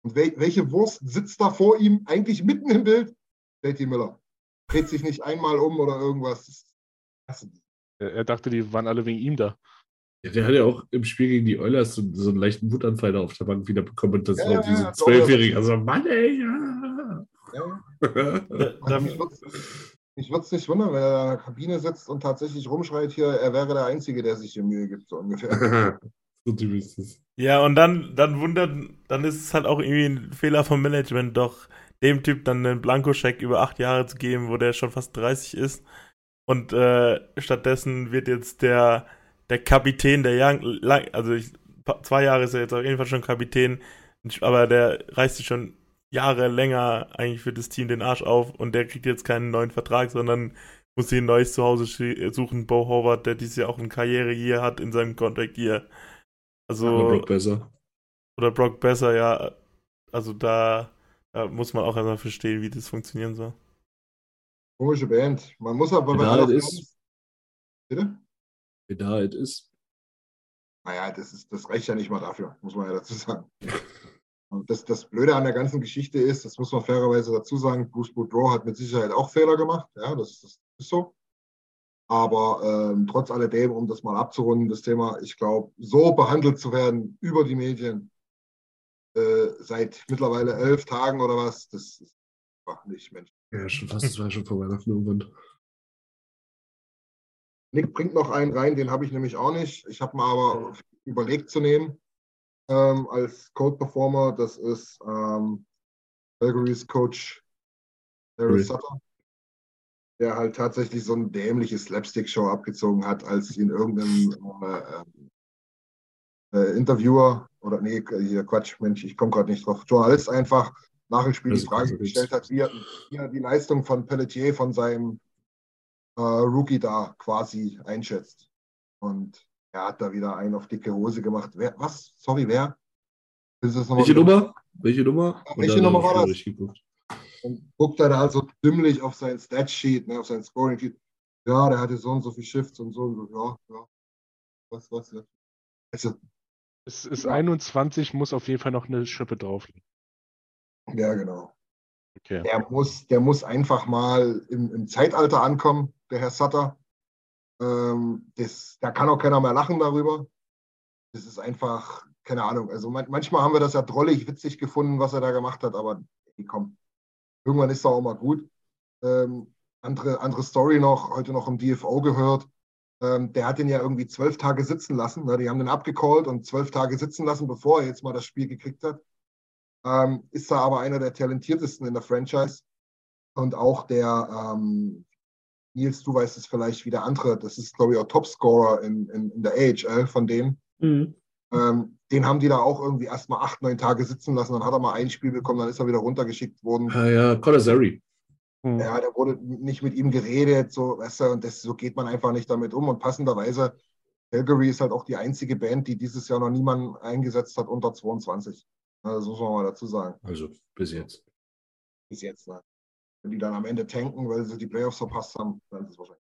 Und wel, welche Wurst sitzt da vor ihm, eigentlich mitten im Bild? JT Miller. Dreht sich nicht einmal um oder irgendwas. Er er dachte, die waren alle wegen ihm da. Ja, der hat ja auch im Spiel gegen die Oilers so, so einen leichten Wutanfall da auf der Bank wieder bekommen. Und das Ja, war ja, diese ja, Zwölfjährige. Also, Mann, ey, ja. Ja. Da, Ich würde würd's nicht wundern, wenn er da in der Kabine sitzt und tatsächlich rumschreit hier, er wäre der Einzige, der sich hier Mühe gibt, so ungefähr. so typisch ist das. ja, und dann, dann wundert, dann ist es halt auch irgendwie ein Fehler vom Management, doch dem Typ dann einen Blankoscheck über acht Jahre zu geben, wo der schon fast 30 ist. Und äh, stattdessen wird jetzt der, der Kapitän der Young, lang, also ich, zwei Jahre ist er jetzt auf jeden Fall schon Kapitän, aber der reißt sich schon Jahre länger eigentlich für das Team den Arsch auf und der kriegt jetzt keinen neuen Vertrag, sondern muss sich ein neues Zuhause suchen. Bo Howard, der dieses Jahr auch eine Karriere hier hat in seinem Contract hier. Also, Aber Brock besser. oder Brock besser, ja. Also da, da muss man auch erstmal verstehen, wie das funktionieren soll. Komische Band. Man muss aber bei Ja, ist- Bitte? Wie da es ist. Naja, das, ist, das reicht ja nicht mal dafür, muss man ja dazu sagen. Und das, das Blöde an der ganzen Geschichte ist, das muss man fairerweise dazu sagen, Bruce Boudreau hat mit Sicherheit auch Fehler gemacht. Ja, das, das ist so. Aber ähm, trotz alledem, um das mal abzurunden, das Thema, ich glaube, so behandelt zu werden über die Medien äh, seit mittlerweile elf Tagen oder was, das ist einfach nicht menschlich. Ja, schon fast, das war schon vor Weihnachten irgendwann. Nick bringt noch einen rein, den habe ich nämlich auch nicht. Ich habe mir aber überlegt zu nehmen ähm, als Code Performer. Das ist ähm, Calgary's Coach Harry Cool. Sutter. der halt tatsächlich so eine dämliche Slapstick-Show abgezogen hat, als ihn irgendein äh, äh, Interviewer oder nee, hier Quatsch, Mensch, ich komme gerade nicht drauf, Journalist einfach nach dem Spiel die Frage gestellt hat, wie er, wie er die Leistung von Pelletier, von seinem äh, Rookie da quasi einschätzt. Und er hat da wieder einen auf dicke Hose gemacht. Wer, was? Sorry, wer? Welche Nummer? Welche Nummer? Ja, welche Nummer war das? Und guckt er da so dümmlich auf sein Statsheet, ne, auf sein Scoring-Sheet. Ja, der hatte so und so viel Shifts und so und so. Ja, ja. Was, was? Also. Es ist ja. 21, muss auf jeden Fall noch eine Schippe drauf liegen. Ja, genau. Okay. Der, muss, der muss einfach mal im, im Zeitalter ankommen, der Herr Sutter. Ähm, das, da kann auch keiner mehr lachen darüber. Das ist einfach, keine Ahnung. Also man, manchmal haben wir das ja drollig, witzig gefunden, was er da gemacht hat, aber ey, komm, irgendwann ist er auch mal gut. Ähm, andere, andere Story noch, heute noch im DFO gehört. Ähm, der hat ihn ja irgendwie zwölf Tage sitzen lassen. Ne? Die haben den abgecallt und zwölf Tage sitzen lassen, bevor er jetzt mal das Spiel gekriegt hat. Ähm, ist da aber einer der talentiertesten in der Franchise. Und auch der, ähm, Nils, du weißt es vielleicht wie der andere, das ist, glaube ich, auch Topscorer in, in, in der AHL von denen. Mhm. Ähm, den haben die da auch irgendwie erst mal acht, neun Tage sitzen lassen. Dann hat er mal ein Spiel bekommen, dann ist er wieder runtergeschickt worden. Ah ja, Colasari. Mhm. Ja, da wurde nicht mit ihm geredet, so, weißt du, und das, so geht man einfach nicht damit um. Und passenderweise, Calgary ist halt auch die einzige Band, die dieses Jahr noch niemanden eingesetzt hat unter 22. Das muss man mal dazu sagen. Also bis jetzt. Bis jetzt, ne? Wenn die dann am Ende tanken, weil sie die Playoffs verpasst haben, dann ist es wahrscheinlich.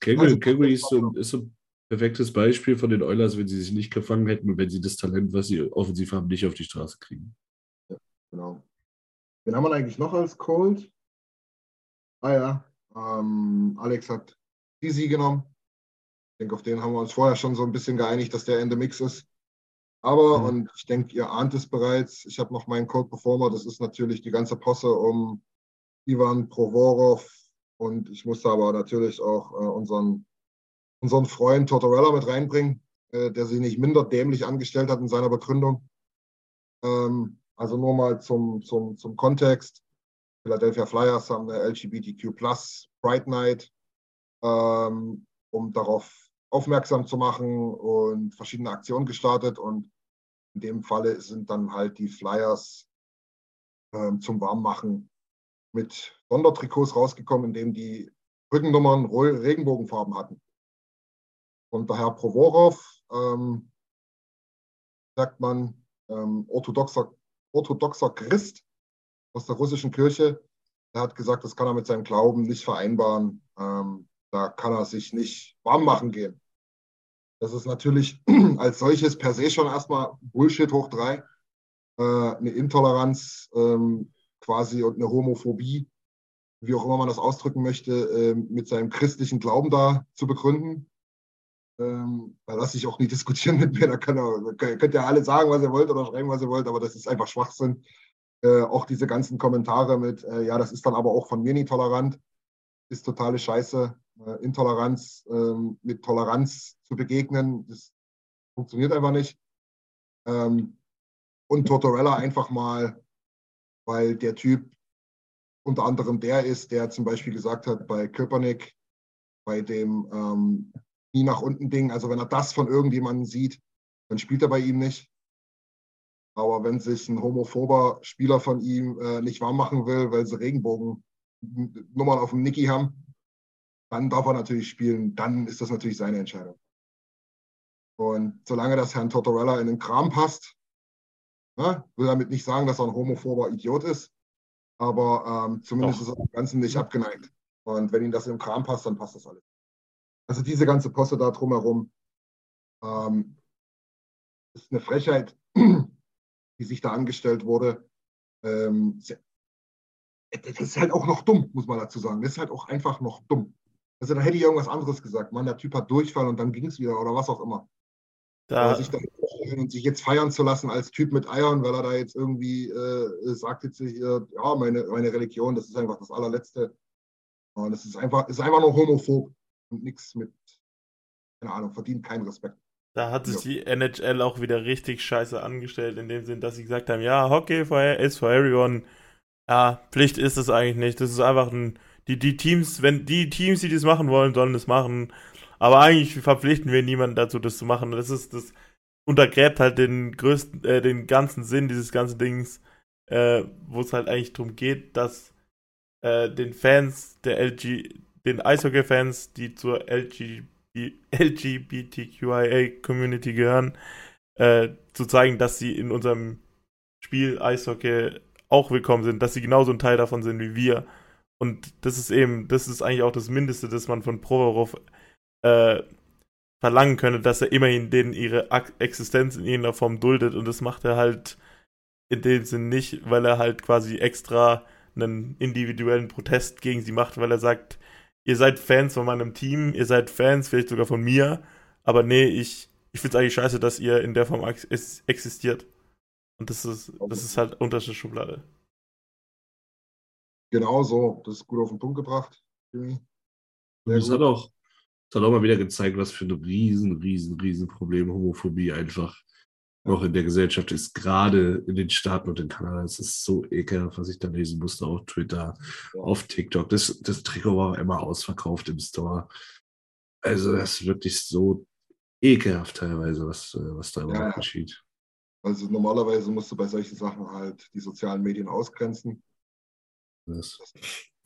Calgary, also, Calgary ist, so, ist so ein perfektes Beispiel von den Oilers, wenn sie sich nicht gefangen hätten und wenn sie das Talent, was sie offensiv haben, nicht auf die Straße kriegen. Ja, genau. Wen haben wir eigentlich noch als Cold? Ah ja, ähm, Alex hat Easy genommen. Ich denke, auf den haben wir uns vorher schon so ein bisschen geeinigt, dass der the Mix ist. Aber, mhm. und ich denke, ihr ahnt es bereits, ich habe noch meinen Code Performer, das ist natürlich die ganze Posse um Ivan Provorov und ich musste aber natürlich auch äh, unseren, unseren Freund Tortorella mit reinbringen, äh, der sich nicht minder dämlich angestellt hat in seiner Begründung. Ähm, also nur mal zum, zum, zum Kontext. Philadelphia Flyers haben eine LGBTQ Plus Pride Night, ähm, um darauf aufmerksam zu machen und verschiedene Aktionen gestartet. Und in dem Falle sind dann halt die Flyers ähm, zum Warmmachen mit Sondertrikots rausgekommen, in dem die Rückennummern Regenbogenfarben hatten. Und der Herr Provorov, ähm, sagt man, ähm, orthodoxer, orthodoxer Christ aus der russischen Kirche, der hat gesagt, das kann er mit seinem Glauben nicht vereinbaren. Ähm, da kann er sich nicht warm machen gehen. Das ist natürlich als solches per se schon erstmal Bullshit hoch drei. Äh, eine Intoleranz ähm, quasi und eine Homophobie, wie auch immer man das ausdrücken möchte, äh, mit seinem christlichen Glauben da zu begründen. Ähm, da lasse ich auch nie diskutieren mit mir. Da, kann er, könnt ihr alle sagen, was ihr wollt oder schreiben, was ihr wollt, aber das ist einfach Schwachsinn. Äh, auch diese ganzen Kommentare mit, äh, ja, das ist dann aber auch von mir nie tolerant, ist totale Scheiße. Äh, Intoleranz ähm, mit Toleranz zu begegnen, das funktioniert einfach nicht. Ähm, und Tortorella einfach mal, weil der Typ unter anderem der ist, der zum Beispiel gesagt hat bei Köpernick, bei dem ähm, nie nach unten Ding, also wenn er das von irgendjemandem sieht, dann spielt er bei ihm nicht. Aber wenn sich ein homophober Spieler von ihm äh, nicht warm machen will, weil sie Regenbogen-Nummern auf dem Nicky haben, dann darf er natürlich spielen, dann ist das natürlich seine Entscheidung. Und solange das Herrn Tortorella in den Kram passt, ne, will damit nicht sagen, dass er ein homophober Idiot ist, aber ähm, zumindest Doch. ist er dem Ganzen nicht abgeneigt. Und wenn ihm das im Kram passt, dann passt das alles. Also diese ganze Posse da drumherum ähm, ist eine Frechheit, die sich da angestellt wurde. Ähm, das ist halt auch noch dumm, muss man dazu sagen. Das ist halt auch einfach noch dumm. Also da hätte ich irgendwas anderes gesagt. Man, der Typ hat Durchfall und dann ging es wieder oder was auch immer. Da. Aber sich da und sich jetzt feiern zu lassen als Typ mit Eiern, weil er da jetzt irgendwie äh, sagt jetzt hier, ja, meine, meine Religion, das ist einfach das allerletzte. Und das ist einfach, ist einfach nur homophob und nichts mit, keine Ahnung, verdient keinen Respekt. Da hat sich die NHL auch wieder richtig scheiße angestellt, in dem Sinn, dass sie gesagt haben, ja, Hockey is for everyone. Ja, Pflicht ist es eigentlich nicht. Das ist einfach ein die, die Teams, wenn die Teams, die das machen wollen, sollen das machen. Aber eigentlich verpflichten wir niemanden dazu, das zu machen. Das ist, das untergräbt halt den größten, äh, den ganzen Sinn dieses ganzen Dings, äh, wo es halt eigentlich darum geht, dass äh, den Fans der LG, den Eishockey-Fans, die zur LG, LGBTQIA-Community gehören, äh, zu zeigen, dass sie in unserem Spiel Eishockey auch willkommen sind, dass sie genauso ein Teil davon sind wie wir. Und das ist eben, das ist eigentlich auch das Mindeste, das man von Provorov äh, verlangen könnte, dass er immerhin denen ihre Existenz in irgendeiner Form duldet. Und das macht er halt in dem Sinn nicht, weil er halt quasi extra einen individuellen Protest gegen sie macht, weil er sagt, ihr seid Fans von meinem Team, ihr seid Fans vielleicht sogar von mir, aber nee, ich, ich finde es eigentlich scheiße, dass ihr in der Form existiert. Und das ist, das ist halt unterste Schublade. Genau so, das ist gut auf den Punkt gebracht, Jimmy. Das hat auch, das hat auch mal wieder gezeigt, was für ein riesen, riesen, riesen Problem Homophobie einfach noch in der Gesellschaft ist, gerade in den Staaten und in Kanada. Es ist so ekelhaft, was ich da lesen musste auf Twitter, auf TikTok. Das, das Trikot war immer ausverkauft im Store. Also das ist wirklich so ekelhaft teilweise, was, was da immer ja, geschieht. Also normalerweise musst du bei solchen Sachen halt die sozialen Medien ausgrenzen. Das,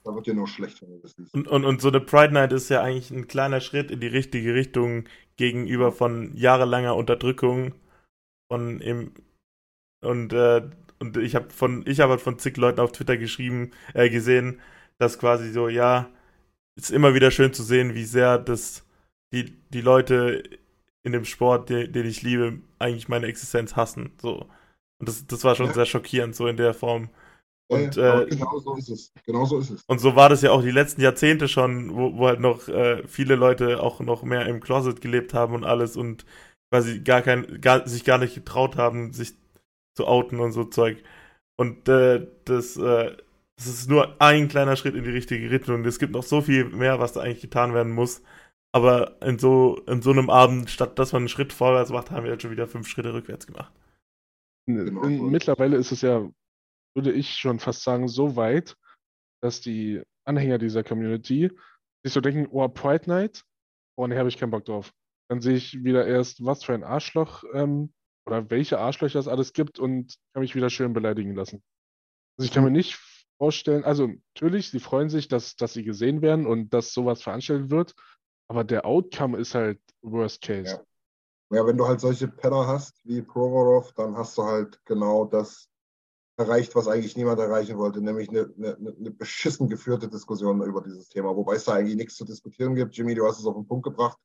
da wird dir noch schlecht, wenn du das liest. Und, und, und so eine Pride Night ist ja eigentlich ein kleiner Schritt in die richtige Richtung gegenüber von jahrelanger Unterdrückung von im und äh, und ich habe von ich habe halt von zig Leuten auf Twitter geschrieben äh, gesehen, dass quasi so ja ist immer wieder schön zu sehen, wie sehr das die die Leute in dem Sport, den, den ich liebe, eigentlich meine Existenz hassen. So und das das war schon ja. sehr schockierend so in der Form. Und, ja, äh, genau so ist es. Genau so ist es. Und so war das ja auch die letzten Jahrzehnte schon, wo, wo halt noch äh, viele Leute auch noch mehr im Closet gelebt haben und alles und quasi gar kein, gar, sich gar nicht getraut haben, sich zu outen und so Zeug. Und äh, das, äh, das ist nur ein kleiner Schritt in die richtige Richtung. Es gibt noch so viel mehr, was da eigentlich getan werden muss. Aber in so, in so einem Abend, statt dass man einen Schritt vorwärts macht, haben wir jetzt schon wieder fünf Schritte rückwärts gemacht. Genau. Mittlerweile ist es ja, würde ich schon fast sagen, so weit, dass die Anhänger dieser Community sich so denken, oh, Pride Night, oh, nee, habe ich keinen Bock drauf dann sehe ich wieder erst, was für ein Arschloch ähm, oder welche Arschlöcher es alles gibt und kann mich wieder schön beleidigen lassen. Also ich kann mir nicht vorstellen, also natürlich, sie freuen sich, dass, dass sie gesehen werden und dass sowas veranstaltet wird, aber der Outcome ist halt Worst Case. Ja, ja wenn du halt solche Penner hast wie Provorov, dann hast du halt genau das erreicht, was eigentlich niemand erreichen wollte, nämlich eine, eine, eine beschissen geführte Diskussion über dieses Thema, wobei es da eigentlich nichts zu diskutieren gibt. Jimmy, du hast es auf den Punkt gebracht.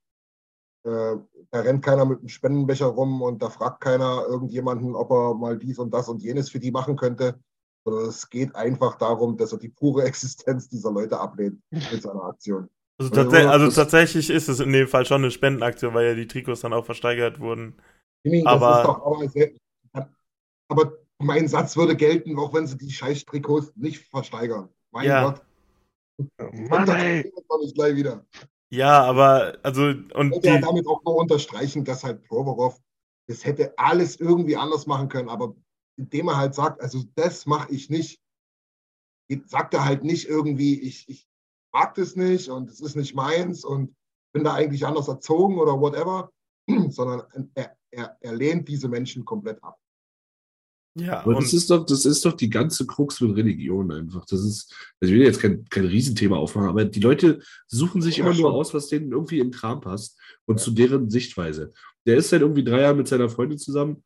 Äh, da rennt keiner mit einem Spendenbecher rum und da fragt keiner irgendjemanden, ob er mal dies und das und jenes für die machen könnte. Sondern es geht einfach darum, dass er die pure Existenz dieser Leute ablehnt mit seiner Aktion. Also, tats also tatsächlich ist es in dem Fall schon eine Spendenaktion, weil ja die Trikots dann auch versteigert wurden. Jimmy, aber, doch, aber, sehr, aber, mein Satz würde gelten, auch wenn sie die scheiß Trikots nicht versteigern. Mein ja. Gott. Mann, ey. gleich wieder. Ja, aber also und ich die, ja damit auch nur unterstreichen, dass halt Provorov das hätte alles irgendwie anders machen können, aber indem er halt sagt, also das mache ich nicht, sagt er halt nicht irgendwie, ich, ich mag das nicht und es ist nicht meins und bin da eigentlich anders erzogen oder whatever, sondern er, er, er lehnt diese Menschen komplett ab. Ja, aber das ist doch, das ist doch die ganze Krux mit Religion einfach. Das ist, also ich will jetzt kein, kein Riesenthema aufmachen, aber die Leute suchen sich ja, immer schon. nur aus, was denen irgendwie im Kram passt und ja. zu deren Sichtweise. Der ist seit irgendwie drei Jahren mit seiner Freundin zusammen.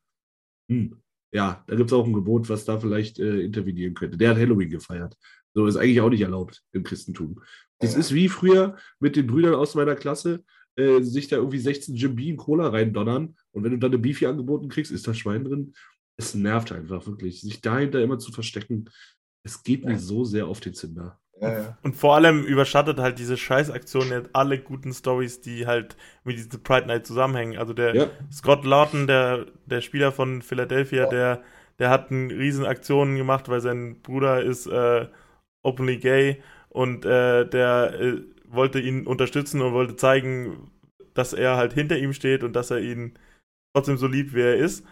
Hm, ja, da gibt es auch ein Gebot, was da vielleicht äh, intervenieren könnte. Der hat Halloween gefeiert. So ist eigentlich auch nicht erlaubt im Christentum. Das ja. ist wie früher mit den Brüdern aus meiner Klasse, äh, sich da irgendwie 16 Jim Beam Cola reindonnern und wenn du dann eine Beefy angeboten kriegst, ist da Schwein drin es nervt einfach wirklich, sich dahinter immer zu verstecken. Es geht mir so sehr auf den Zinder. Ja, ja. Und vor allem überschattet halt diese Scheißaktion jetzt alle guten Stories, die halt mit diesem Pride Night zusammenhängen. Also der ja. Scott Lawton, der, der Spieler von Philadelphia, der, der hat eine riesen Aktionen gemacht, weil sein Bruder ist äh, openly gay und äh, der äh, wollte ihn unterstützen und wollte zeigen, dass er halt hinter ihm steht und dass er ihn trotzdem so liebt, wie er ist.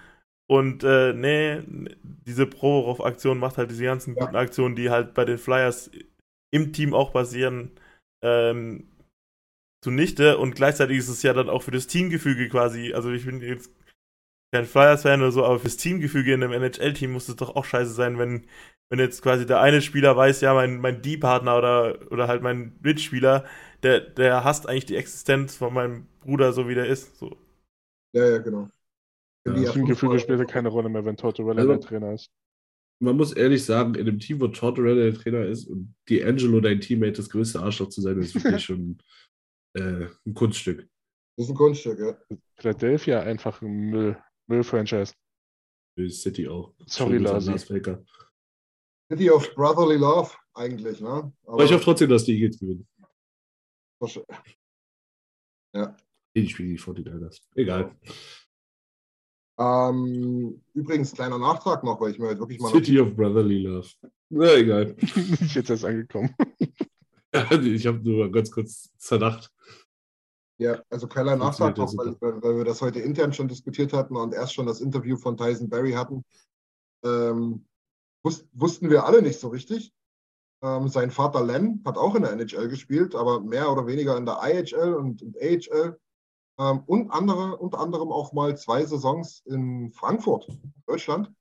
Und äh, nee, diese Provorov-Aktion macht halt diese ganzen guten Aktionen, die halt bei den Flyers im Team auch passieren, ähm, zunichte. Und gleichzeitig ist es ja dann auch für das Teamgefüge quasi, also ich bin jetzt kein Flyers-Fan oder so, aber fürs Teamgefüge in einem NHL-Team muss es doch auch scheiße sein, wenn, wenn jetzt quasi der eine Spieler weiß, ja, mein, mein D-Partner oder, oder halt mein Mitspieler, der, der hasst eigentlich die Existenz von meinem Bruder, so wie der ist. So. Ja, ja, genau. Ja, Die Teamgefüge Erfolgsfall- spielt ja keine Rolle mehr, wenn Tortorella Also- der Trainer ist. Man muss ehrlich sagen, in einem Team, wo Tortorella der Trainer ist und D'Angelo dein Teammate das größte Arschloch zu sein, ist wirklich schon äh, ein Kunststück. Das ist ein Kunststück, ja. Philadelphia einfach ein Müll, Müll-Franchise. Für City auch. Sorry. Lars. City of Brotherly Love, eigentlich, ne? Aber ich hoffe trotzdem, dass die Eagles gewinnen. Ja. Die spielen die 49ers. Egal. Ähm, übrigens, kleiner Nachtrag noch, weil ich mir halt wirklich mal. City of Brotherly Love. Na, egal. ich jetzt erst angekommen. ich habe nur ganz kurz zerdacht. Ja, also kleiner Nachtrag noch, ja weil weil wir das heute intern schon diskutiert hatten und erst schon das Interview von Tyson Berry hatten. Ähm, wus wussten wir alle nicht so richtig. Ähm, sein Vater Len hat auch in der NHL gespielt, aber mehr oder weniger in der IHL und, und AHL. Ähm, und andere, unter anderem auch mal zwei Saisons in Frankfurt, Deutschland.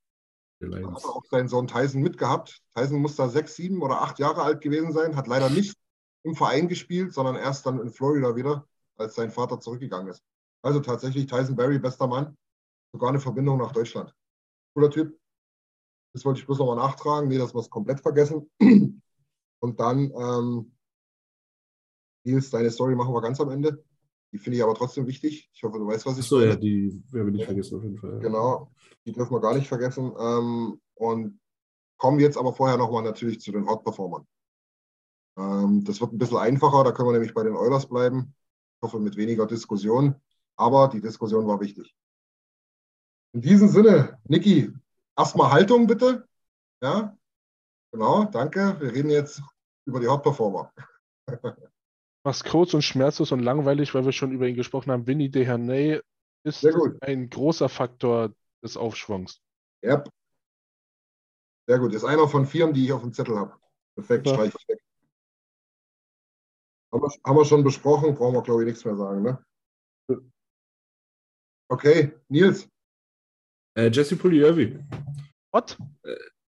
Da hat er auch seinen Sohn Tyson mitgehabt. Tyson muss da sechs, sieben oder acht Jahre alt gewesen sein, hat leider nicht im Verein gespielt, sondern erst dann in Florida wieder, als sein Vater zurückgegangen ist. Also tatsächlich Tyson Berry, bester Mann, sogar eine Verbindung nach Deutschland. Cooler Typ. Das wollte ich bloß nochmal nachtragen, nee, wir es komplett vergessen. Und dann, ähm, Nils, deine Story machen wir ganz am Ende. Die finde ich aber trotzdem wichtig. Ich hoffe, du weißt, was ich ja, meine. die werden wir nicht vergessen auf jeden Fall. Genau, die dürfen wir gar nicht vergessen. Ähm, und kommen jetzt aber vorher nochmal natürlich zu den Hot-Performern. Ähm, das wird ein bisschen einfacher, da können wir nämlich bei den Oilers bleiben. Ich hoffe, mit weniger Diskussion. Aber die Diskussion war wichtig. In diesem Sinne, Niki, erstmal Haltung bitte. Ja, genau, danke. Wir reden jetzt über die Hot-Performer. Mach's kurz und schmerzlos und langweilig, weil wir schon über ihn gesprochen haben. Vinny Dehernay ist ein großer Faktor des Aufschwungs. Yep. Sehr gut. Ist einer von vier, die ich auf dem Zettel habe. Perfekt, Ja. streich ich weg. Haben wir, haben wir schon besprochen, brauchen wir, glaube ich, nichts mehr sagen. Ne? Okay, Nils. Äh, Jesse Pugliurvi. What?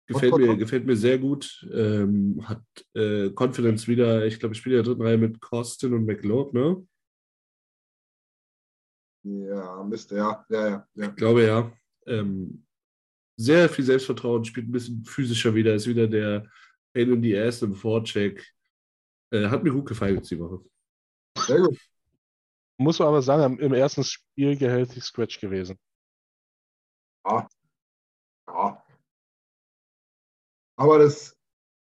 Gefällt mir, gefällt mir sehr gut. Ähm, hat äh, Confidence wieder. Ich glaube, ich spiele in der dritten Reihe mit Costin und McLeod, ne? Ja, Mist, ja, ja, ja. ja. Ich glaube ja. Ähm, sehr viel Selbstvertrauen, spielt ein bisschen physischer wieder, ist wieder der Pain in the Ass im Vorcheck. Äh, hat mir gut gefallen jetzt die Woche. Sehr gut. Muss man aber sagen, im ersten Spiel gehältig Scratch gewesen. Ja. ja. Aber das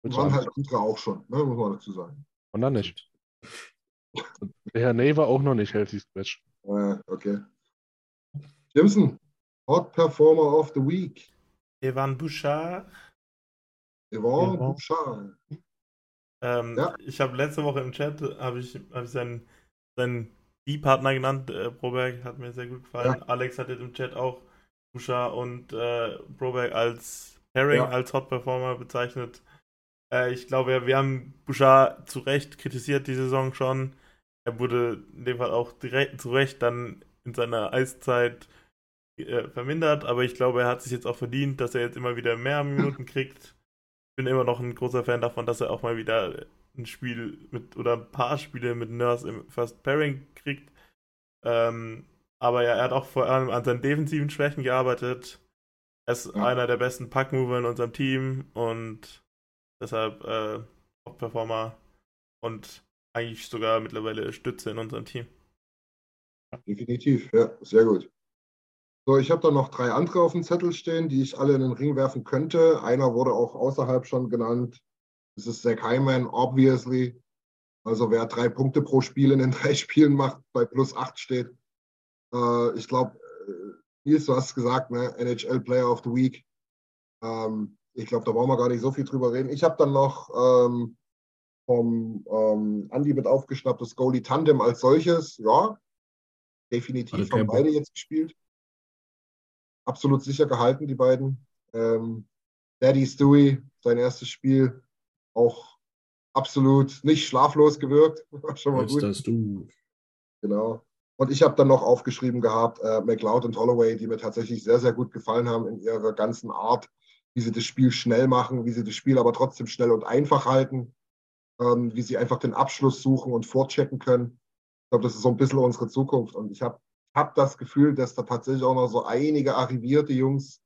Mit waren halt andere auch schon, ne, muss man dazu sagen. Und dann nicht. Und der Herr Ney war auch noch nicht healthy Scratch. Äh, okay. Jimson, Hot Performer of the Week. Evan Bouchard. Yvonne Yvonne. Bouchard. Ähm, Ja. Ich habe letzte Woche im Chat habe ich, hab ich seinen, seinen Die-Partner genannt. Äh, Broberg hat mir sehr gut gefallen. Alex hat jetzt im Chat auch Bouchard und äh, Broberg als Pairing, Ja. als Hot Performer bezeichnet. Äh, ich glaube, wir haben Bouchard zu Recht kritisiert die Saison schon. Er wurde in dem Fall auch direkt zu Recht dann in seiner Eiszeit äh, vermindert, aber ich glaube, er hat sich jetzt auch verdient, dass er jetzt immer wieder mehr Minuten kriegt. Ich bin immer noch ein großer Fan davon, dass er auch mal wieder ein Spiel mit oder ein paar Spiele mit Nurse im First Pairing kriegt. Ähm, aber ja, er hat auch vor allem an seinen defensiven Schwächen gearbeitet. Er ist Ja. einer der besten Packmover in unserem Team und deshalb äh, Top-Performer und eigentlich sogar mittlerweile Stütze in unserem Team. Definitiv, ja, sehr gut. So, ich habe da noch drei andere auf dem Zettel stehen, die ich alle in den Ring werfen könnte. Einer wurde auch außerhalb schon genannt. Das ist Zach Hyman, obviously. Also wer drei Punkte pro Spiel in den drei Spielen macht, bei plus acht steht. Äh, ich glaube, Nils, du hast gesagt, ne? NHL Player of the Week. Ähm, ich glaube, da brauchen wir gar nicht so viel drüber reden. Ich habe dann noch ähm, vom ähm, Andi mit aufgeschnappt das Goalie Tandem als solches. Ja, definitiv haben beide jetzt gespielt. Absolut sicher gehalten, die beiden. Ähm, Daddy Stewie, sein erstes Spiel, auch absolut nicht schlaflos gewirkt. War schon mal Als gut. dass du. Genau. Und ich habe dann noch aufgeschrieben gehabt, äh, McLeod und Holloway, die mir tatsächlich sehr, sehr gut gefallen haben in ihrer ganzen Art, wie sie das Spiel schnell machen, wie sie das Spiel aber trotzdem schnell und einfach halten, ähm, wie sie einfach den Abschluss suchen und vorchecken können. Ich glaube, das ist so ein bisschen unsere Zukunft. Und ich habe hab das Gefühl, dass da tatsächlich auch noch so einige arrivierte Jungs,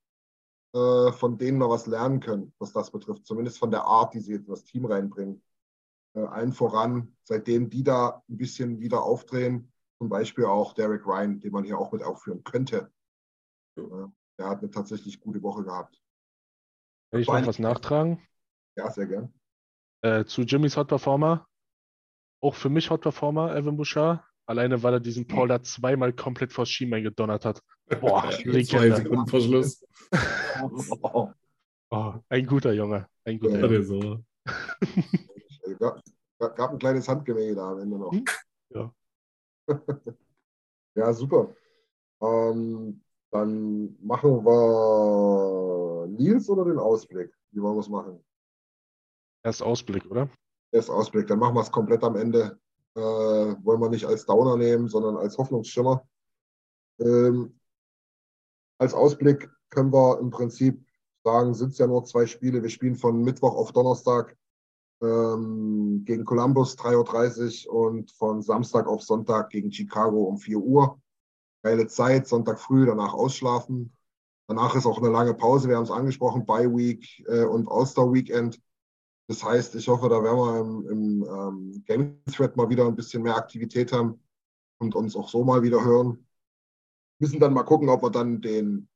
äh, von denen wir was lernen können, was das betrifft. Zumindest von der Art, die sie in das Team reinbringen. Äh, allen voran, seitdem die da ein bisschen wieder aufdrehen, zum Beispiel auch Derek Ryan, den man hier auch mit aufführen könnte. Ja, der hat eine tatsächlich gute Woche gehabt. Kann ich noch was nachtragen? Ja, sehr gern. Äh, zu Jimmys Hot Performer. Auch für mich Hot Performer, Evan Bouchard. Alleine, weil er diesen Paul da zweimal komplett vors Schienbein gedonnert hat. Boah, Zwei. Sekunden vor Schluss. Oh, Oh, ein guter Junge. Ein guter Ja, Junge. so. Gab gab ein kleines Handgemenge da am Ende noch. Hm, ja. ja, super. Ähm, dann machen wir Nils oder den Ausblick? Wie wollen wir es machen? Erst Ausblick, oder? Erst Ausblick, dann machen wir es komplett am Ende. Äh, wollen wir nicht als Downer nehmen, sondern als Hoffnungsschimmer. Ähm, als Ausblick können wir im Prinzip sagen, sind es ja nur zwei Spiele. Wir spielen von Mittwoch auf Donnerstag ähm, gegen Columbus 3.30 Uhr und von Samstag auf Sonntag gegen Chicago um 4 Uhr. Geile Zeit, Sonntag früh, danach ausschlafen. Danach ist auch eine lange Pause, wir haben es angesprochen, Bye Week äh, und All-Star Weekend. Das heißt, ich hoffe, da werden wir im, im ähm, Game Thread mal wieder ein bisschen mehr Aktivität haben und uns auch so mal wieder hören. Müssen dann mal gucken, ob wir dann den,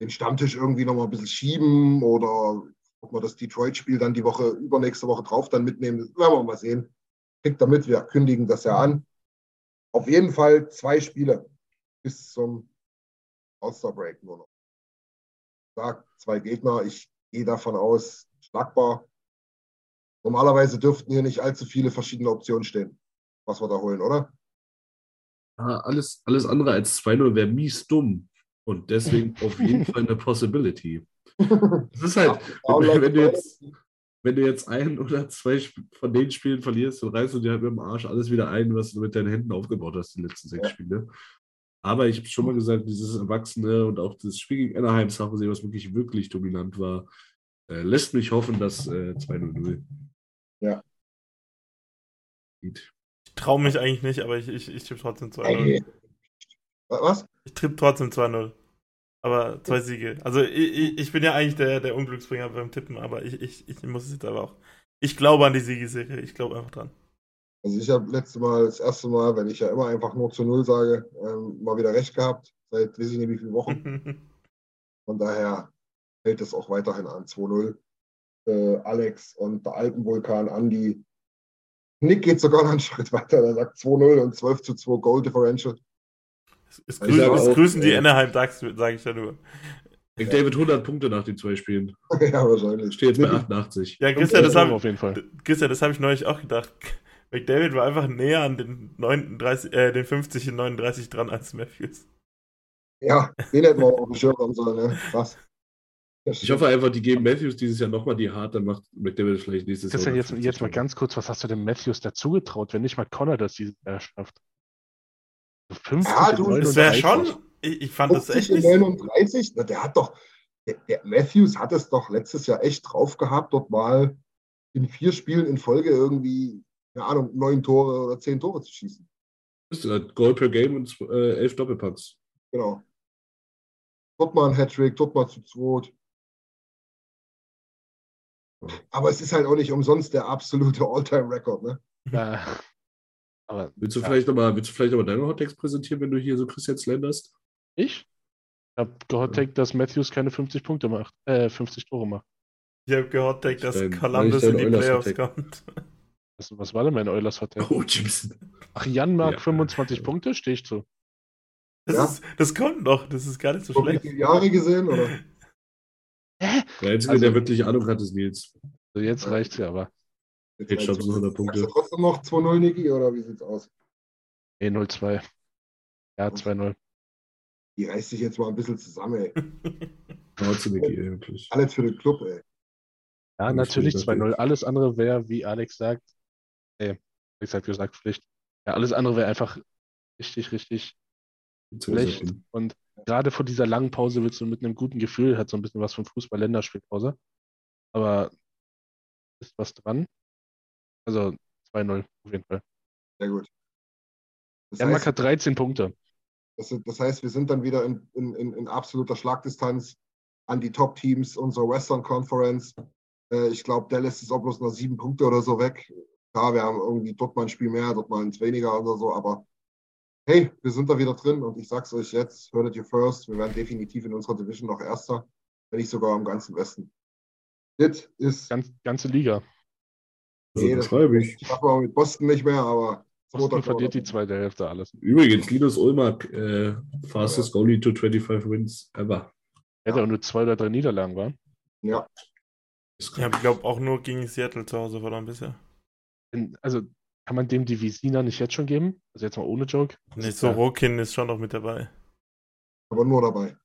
den Stammtisch irgendwie noch mal ein bisschen schieben oder ob wir das Detroit-Spiel dann die Woche, übernächste Woche drauf dann mitnehmen. Das werden wir mal sehen. Kriegt damit, wir kündigen das ja an. Auf jeden Fall zwei Spiele bis zum All-Star-Break nur noch. Sag zwei Gegner, ich gehe davon aus, schlagbar. Normalerweise dürften hier nicht allzu viele verschiedene Optionen stehen, was wir da holen, oder? Ah, alles, alles andere als 2-0 wäre mies dumm. Und deswegen auf jeden Fall eine Possibility. Das ist halt, wenn, wenn, du jetzt, wenn du jetzt ein oder zwei von den Spielen verlierst, dann reißt du dir halt mit dem Arsch alles wieder ein, was du mit deinen Händen aufgebaut hast, die letzten sechs Ja. Spiele. Aber ich habe schon mal gesagt, dieses Erwachsene und auch das Spiel gegen Anaheim Sache, was wirklich, wirklich dominant war, äh, lässt mich hoffen, dass äh, 2-0. Ja. Geht. Ich traue mich eigentlich nicht, aber ich, ich, ich tippe trotzdem 2-0. Ey. Was? Ich tippe trotzdem 2-0. Aber zwei Siege. Also ich, ich, bin ja eigentlich der, der Unglücksbringer beim Tippen, aber ich, ich, ich muss es jetzt aber auch. Ich glaube an die Siegesserie. Ich glaube einfach dran. Also ich habe letzte Mal, das erste Mal, wenn ich ja immer einfach nur zu Null sage, ähm, mal wieder recht gehabt. Seit weiß ich nicht wie viele Wochen. Von daher hält es auch weiterhin an 2-0. Äh, Alex und der Alpenvulkan Andi. Nick geht sogar noch einen Schritt weiter. Der sagt 2-0 und 12 zu 2 Goal Differential. Es, es, Ich grüßen, sag es auch, grüßen die äh, Anaheim Ducks, sage ich ja nur. McDavid 100 Punkte nach den zwei Spielen. ja, wahrscheinlich. Steht jetzt bei Nick- 88. Ja, Christian, das habe auf jeden Fall. Christian, das habe ich neulich auch gedacht. McDavid war einfach näher an den, 39, äh, den 50 und 39 dran als Matthews. Ja, den hätten wir auch auf dem Schirm haben sollen. Ne? Krass. Ich hoffe einfach, die geben Matthews dieses Jahr nochmal die hart, dann macht McDavid vielleicht nächstes Christian, Jahr. jetzt, jetzt mal ganz kurz, was hast du dem Matthews dazugetraut, wenn nicht mal Connor das dieses Jahr schafft? 50 Ja, du, Das wäre 39. schon. Ich, ich fand das 50 echt und nicht. 39, na, der hat doch, der, der Matthews hat es doch letztes Jahr echt drauf gehabt, dort mal in vier Spielen in Folge irgendwie, keine Ahnung, neun Tore oder zehn Tore zu schießen. Das ist halt Goal per Game und äh, elf Doppelpacks. Genau. Dort mal ein Hattrick, dort mal zu zweit. Aber es ist halt auch nicht umsonst der absolute All-Time-Record, ne? Ja. Aber Willst du Ja. vielleicht nochmal, willst du vielleicht noch mal deine Hottext präsentieren, wenn du hier so Christian slenderst? ich habe gehottaked, dass Matthews keine 50 Punkte macht, äh, 50 Tore macht. Ich habe gehört, dass Dein- Columbus in die Oilers Playoffs kommt. Was, was war denn mein Oilers Hottake? Oh, Jimson. Ach, Jan mag Ja. 25 Punkte, stehe ich zu. Das, Ja. ist, das kommt noch, das ist gar nicht so So schlecht. Jahre gesehen, oder? Hä? Der Einzige, Also- der wirklich Ahnung hat, ist Nils. Also jetzt reicht's ja, aber. Jetzt du 100 Punkte. Sagst du trotzdem noch 2-0, Niki, oder wie sieht's aus? Nee, 0-2. Ja, 2-0. Die reißt sich jetzt mal ein bisschen zusammen, ey. Trotzdem, Micky, wirklich. Alles für den Club, ey. Ja, natürlich stimmt, 2-0. Alles andere wäre, wie Alex sagt, Nee, wie gesagt, gesagt, Pflicht. Ja, alles andere wäre einfach richtig, richtig schlecht. Und gerade vor dieser langen Pause willst du mit einem guten Gefühl, hat so ein bisschen was von Fußball-Länderspielpause. Aber ist was dran. Also 2-0 auf jeden Fall. Sehr gut. Das hat 13 Punkte. Das, das, heißt, wir sind dann wieder in, in, in absoluter Schlagdistanz an die Top-Teams unserer Western Conference. Äh, ich glaube, Dallas ist auch bloß noch sieben Punkte oder so weg. Klar, wir haben irgendwie dort mal ein Spiel mehr, dort mal eins weniger oder so, aber hey, wir sind da wieder drin und ich sag's euch jetzt, hört you first, wir werden definitiv in unserer Division noch Erster, wenn nicht sogar im ganzen Westen. Das ist. Ganz, ganze Liga. Nee, das schreibe ich. Das machen wir mit Boston nicht mehr, aber. Boston verliert die zweite Hälfte alles. Übrigens, Linus Ulmark, äh, fastest ja. goalie to 25 wins ever. Hätte ja. auch nur zwei oder drei Niederlagen waren. Ja. Ja, ich glaube auch nur gegen Seattle zu Hause verloren bisher. Also kann man dem die Visina nicht jetzt schon geben? Also jetzt mal ohne Joke? Nee, so Rokin ist schon noch mit dabei. Aber nur dabei.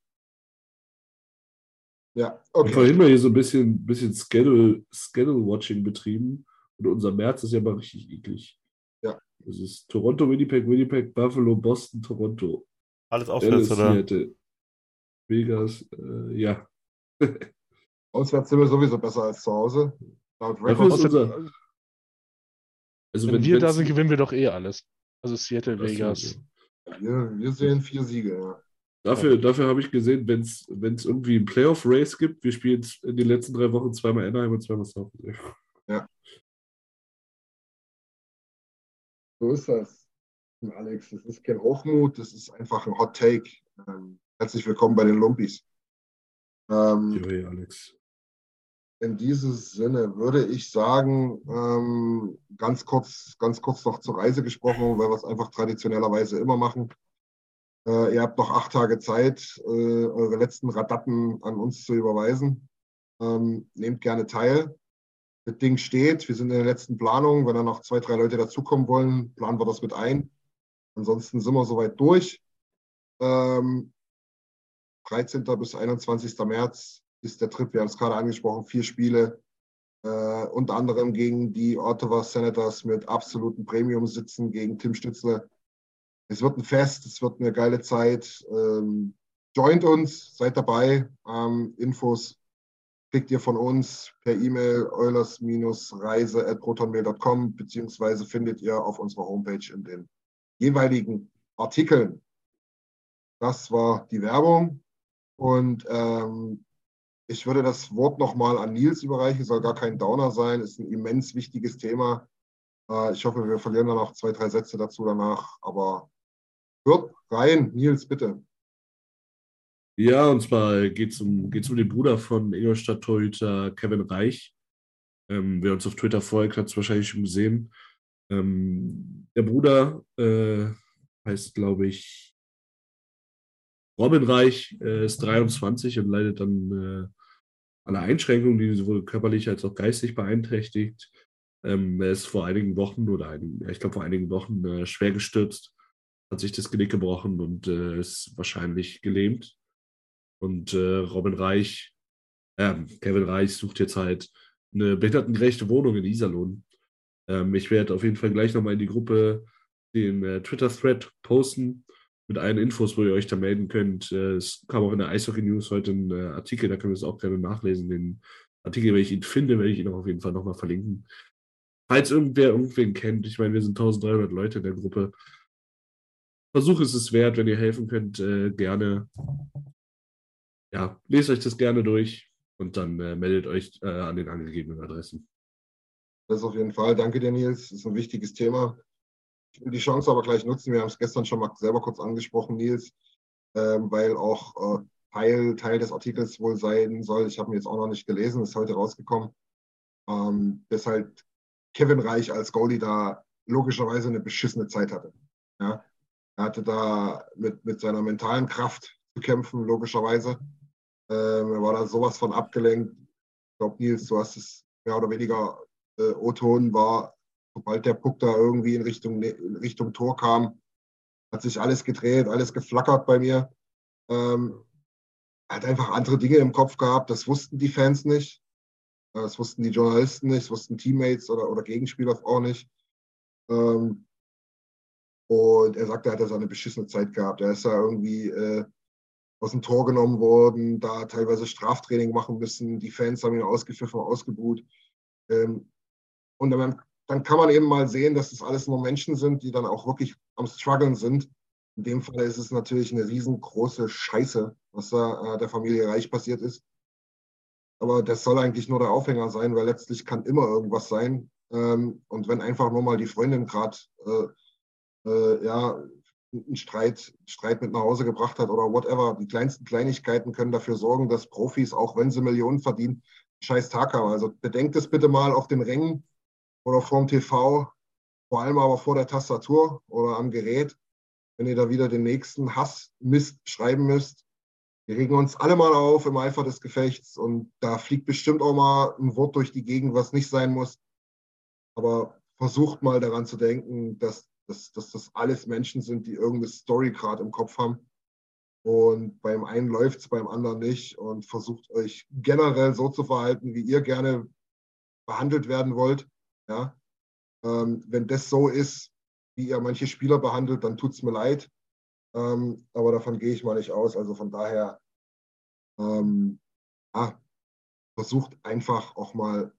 Ja, okay. Und vorhin mal hier so ein bisschen, bisschen Schedule, Schedule Watching betrieben. Und unser März ist ja mal richtig eklig. Ja. Das ist Toronto, Winnipeg, Winnipeg, Buffalo, Boston, Toronto. Alles auswärts, oder? Seattle, Vegas, äh, ja. Auswärts sind wir sowieso besser als zu Hause. Laut unser, also wenn, wenn wir da sind, gewinnen wir doch eh alles. Also Seattle, Vegas. Wir, wir sehen vier Siege, ja. Dafür, dafür habe ich gesehen, wenn es irgendwie ein Playoff-Race gibt, wir spielen in den letzten drei Wochen zweimal Anaheim und zweimal South. Ja. So ist das, Alex. Das ist kein Hochmut, das ist einfach ein Hot Take. Ähm, herzlich willkommen bei den Lumpis. Ähm, Joey, Alex. In diesem Sinne würde ich sagen, ähm, ganz kurz, ganz kurz noch zur Reise gesprochen, weil wir es einfach traditionellerweise immer machen. Äh, ihr habt noch acht Tage Zeit, äh, eure letzten Radappen an uns zu überweisen. Ähm, nehmt gerne teil. Das Ding steht. Wir sind in der letzten Planung. Wenn da noch zwei, drei Leute dazukommen wollen, planen wir das mit ein. Ansonsten sind wir soweit durch. Ähm, 13. bis 21. März ist der Trip. Wir haben es gerade angesprochen. Vier Spiele. Äh, unter anderem gegen die Ottawa Senators mit absoluten Premium-Sitzen, gegen Tim Stützle es wird ein Fest, es wird eine geile Zeit. Ähm, joint uns, seid dabei. Ähm, Infos kriegt ihr von uns per E-Mail eulers-reise.protonmail.com beziehungsweise findet ihr auf unserer Homepage in den jeweiligen Artikeln. Das war die Werbung. Und ähm, ich würde das Wort nochmal an Nils überreichen, soll gar kein Downer sein, ist ein immens wichtiges Thema. Äh, ich hoffe, wir verlieren dann noch zwei, drei Sätze dazu danach, aber Hört rein, Nils, bitte. Ja, und zwar geht es um, geht's um den Bruder von Ingolstadt-Torhüter Kevin Reich. Ähm, wer uns auf Twitter folgt, hat es wahrscheinlich schon gesehen. Ähm, der Bruder äh, heißt, glaube ich, Robin Reich, äh, ist 23 und leidet dann äh, an einer Einschränkung, die sowohl körperlich als auch geistig beeinträchtigt. Ähm, er ist vor einigen Wochen oder einigen, ich glaube vor einigen Wochen äh, schwer gestürzt hat sich das Genick gebrochen und äh, ist wahrscheinlich gelähmt. Und äh, Robin Reich, äh, Kevin Reich sucht jetzt halt eine behindertengerechte Wohnung in Iserlohn. Ähm, ich werde auf jeden Fall gleich nochmal in die Gruppe den äh, Twitter-Thread posten mit allen Infos, wo ihr euch da melden könnt. Äh, es kam auch in der Eishockey News heute ein äh, Artikel, da können wir es auch gerne nachlesen. Den Artikel, wenn ich ihn finde, werde ich ihn auch auf jeden Fall nochmal verlinken. Falls irgendwer irgendwen kennt, ich meine, wir sind 1300 Leute in der Gruppe, Versuch ist es wert, wenn ihr helfen könnt, äh, gerne. Ja, lest euch das gerne durch und dann äh, meldet euch äh, an den angegebenen Adressen. Das auf jeden Fall. Danke dir, Nils. Das ist ein wichtiges Thema. Ich will die Chance aber gleich nutzen. Wir haben es gestern schon mal selber kurz angesprochen, Nils, ähm, weil auch äh, Teil, Teil des Artikels wohl sein soll. Ich habe ihn jetzt auch noch nicht gelesen, ist heute rausgekommen. Ähm, dass Kevin Reich als Goalie da logischerweise eine beschissene Zeit hatte. Ja? Er hatte da mit, mit seiner mentalen Kraft zu kämpfen, logischerweise. Ähm, er war da sowas von abgelenkt. Ich glaube, Nils, du hast es mehr oder weniger äh, O-Ton war, sobald der Puck da irgendwie in Richtung, in Richtung Tor kam, hat sich alles gedreht, alles geflackert bei mir. Ähm, hat einfach andere Dinge im Kopf gehabt, das wussten die Fans nicht. Das wussten die Journalisten nicht, das wussten Teammates oder, oder Gegenspieler auch nicht. Ähm, und er sagt, er hat da seine beschissene Zeit gehabt. Er ist da irgendwie äh, aus dem Tor genommen worden, da teilweise Straftraining machen müssen. Die Fans haben ihn ausgepfiffen, ausgebuht. Ähm, und dann, dann, kann man eben mal sehen, dass das alles nur Menschen sind, die dann auch wirklich am struggeln sind. In dem Fall ist es natürlich eine riesengroße Scheiße, was da äh, der Familie Reich passiert ist. Aber das soll eigentlich nur der Aufhänger sein, weil letztlich kann immer irgendwas sein. Ähm, und wenn einfach nur mal die Freundin gerade äh, äh, ja, einen Streit, Streit mit nach Hause gebracht hat oder whatever, die kleinsten Kleinigkeiten können dafür sorgen, dass Profis, auch wenn sie Millionen verdienen, einen scheiß Tag haben. Also bedenkt es bitte mal auf den Rängen oder vorm TV, vor allem aber vor der Tastatur oder am Gerät wenn ihr da wieder den nächsten Hassmist schreiben müsst. Wir regen uns alle mal auf im Eifer des Gefechts und da fliegt bestimmt auch mal ein Wort durch die Gegend, was nicht sein muss. Aber versucht mal daran zu denken, dass, dass, dass das alles Menschen sind, die irgendeine Story gerade im Kopf haben. Und beim einen läuft es, beim anderen nicht. Und versucht euch generell so zu verhalten, wie ihr gerne behandelt werden wollt. Ja? Ähm, wenn das so ist, wie ihr manche Spieler behandelt, dann tut es mir leid. Ähm, aber davon gehe ich mal nicht aus. Also von daher, ähm, ja, versucht einfach auch mal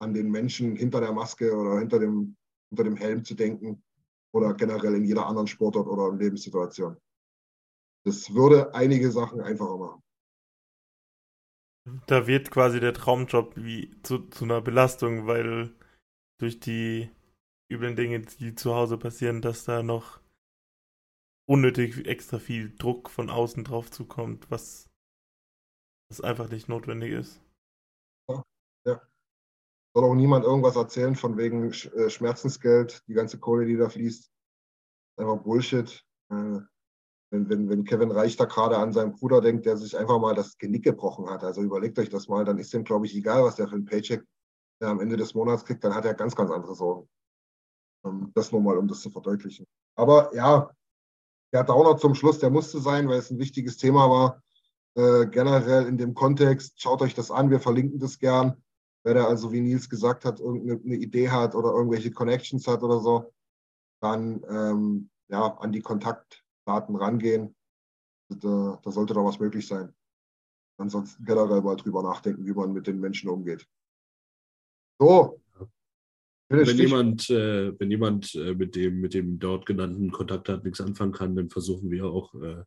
an den Menschen hinter der Maske oder hinter dem, hinter dem Helm zu denken oder generell in jeder anderen Sportart oder Lebenssituation. Das würde einige Sachen einfacher machen. Da wird quasi der Traumjob wie zu, zu einer Belastung, weil durch die üblen Dinge, die zu Hause passieren, dass da noch unnötig extra viel Druck von außen drauf zukommt, was, was einfach nicht notwendig ist. Ja, ja. Soll auch niemand irgendwas erzählen von wegen äh, Schmerzensgeld, die ganze Kohle, die da fließt. Einfach Bullshit. Äh, wenn, wenn, wenn Kevin Reich da gerade an seinen Bruder denkt, der sich einfach mal das Genick gebrochen hat, also überlegt euch das mal, dann ist dem, glaube ich, egal, was der für ein Paycheck am Ende des Monats kriegt, dann hat er ganz, ganz andere Sorgen. Ähm, das nur mal, um das zu verdeutlichen. Aber ja, der Downer zum Schluss, der musste sein, weil es ein wichtiges Thema war. Äh, generell in dem Kontext, schaut euch das an, wir verlinken das gern. Wer da also, wie Nils gesagt hat, irgendeine Idee hat oder irgendwelche Connections hat oder so, dann ähm, ja, an die Kontaktdaten rangehen. Da, da sollte doch was möglich sein. Ansonsten generell mal drüber nachdenken, wie man mit den Menschen umgeht. So, wenn jemand, äh, wenn jemand äh, mit, dem, mit dem dort genannten Kontakt hat, nichts anfangen kann, dann versuchen wir auch äh,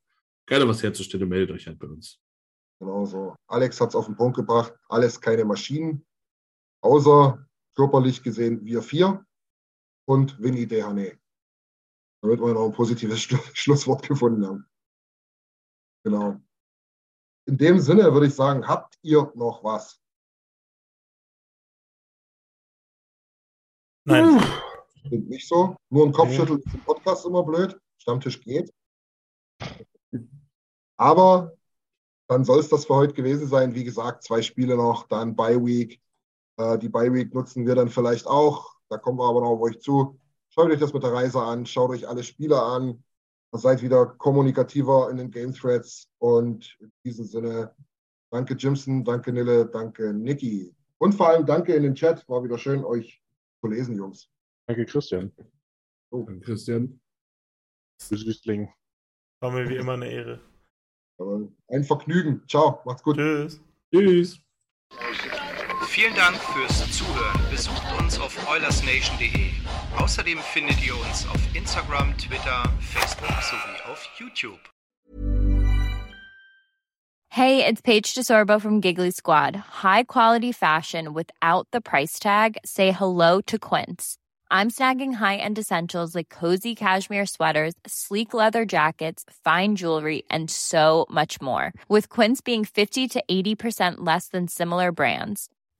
gerne was herzustellen. Meldet euch halt bei uns. Genau so. Alex hat es auf den Punkt gebracht. Alles keine Maschinen, außer körperlich gesehen wir vier und Winnie Dehane. Damit wir noch ein positives Schlusswort gefunden haben. Genau. In dem Sinne würde ich sagen, habt ihr noch was? Nein. Klingt nicht so. Nur ein Kopfschütteln ist im Podcast immer blöd. Stammtisch geht. Aber dann soll es das für heute gewesen sein. Wie gesagt, zwei Spiele noch, dann Bye Week. Äh, die Bye Week nutzen wir dann vielleicht auch. Da kommen wir aber noch auf euch zu. Schaut euch das mit der Reise an, schaut euch alle Spiele an. Seid wieder kommunikativer in den Game Threads. Und in diesem Sinne, danke Jimson, danke Nille, danke Niki. Und vor allem danke in den Chat. War wieder schön, euch zu lesen, Jungs. Danke, Christian. Oh, danke, Christian. Süßling. War mir wie immer eine Ehre. Ein Vergnügen. Ciao, macht's gut. Tschüss. Tschüss. Vielen Dank fürs Zuhören. Besucht uns auf oilersnation.de. Außerdem findet ihr uns auf Instagram, Twitter, Facebook sowie auf YouTube. Hey, it's Paige DeSorbo from Giggly Squad. High quality fashion without the price tag. Say hello to Quince. I'm snagging high-end essentials like cozy cashmere sweaters, sleek leather jackets, fine jewelry, and so much more. With Quince being 50 to 80% less than similar brands.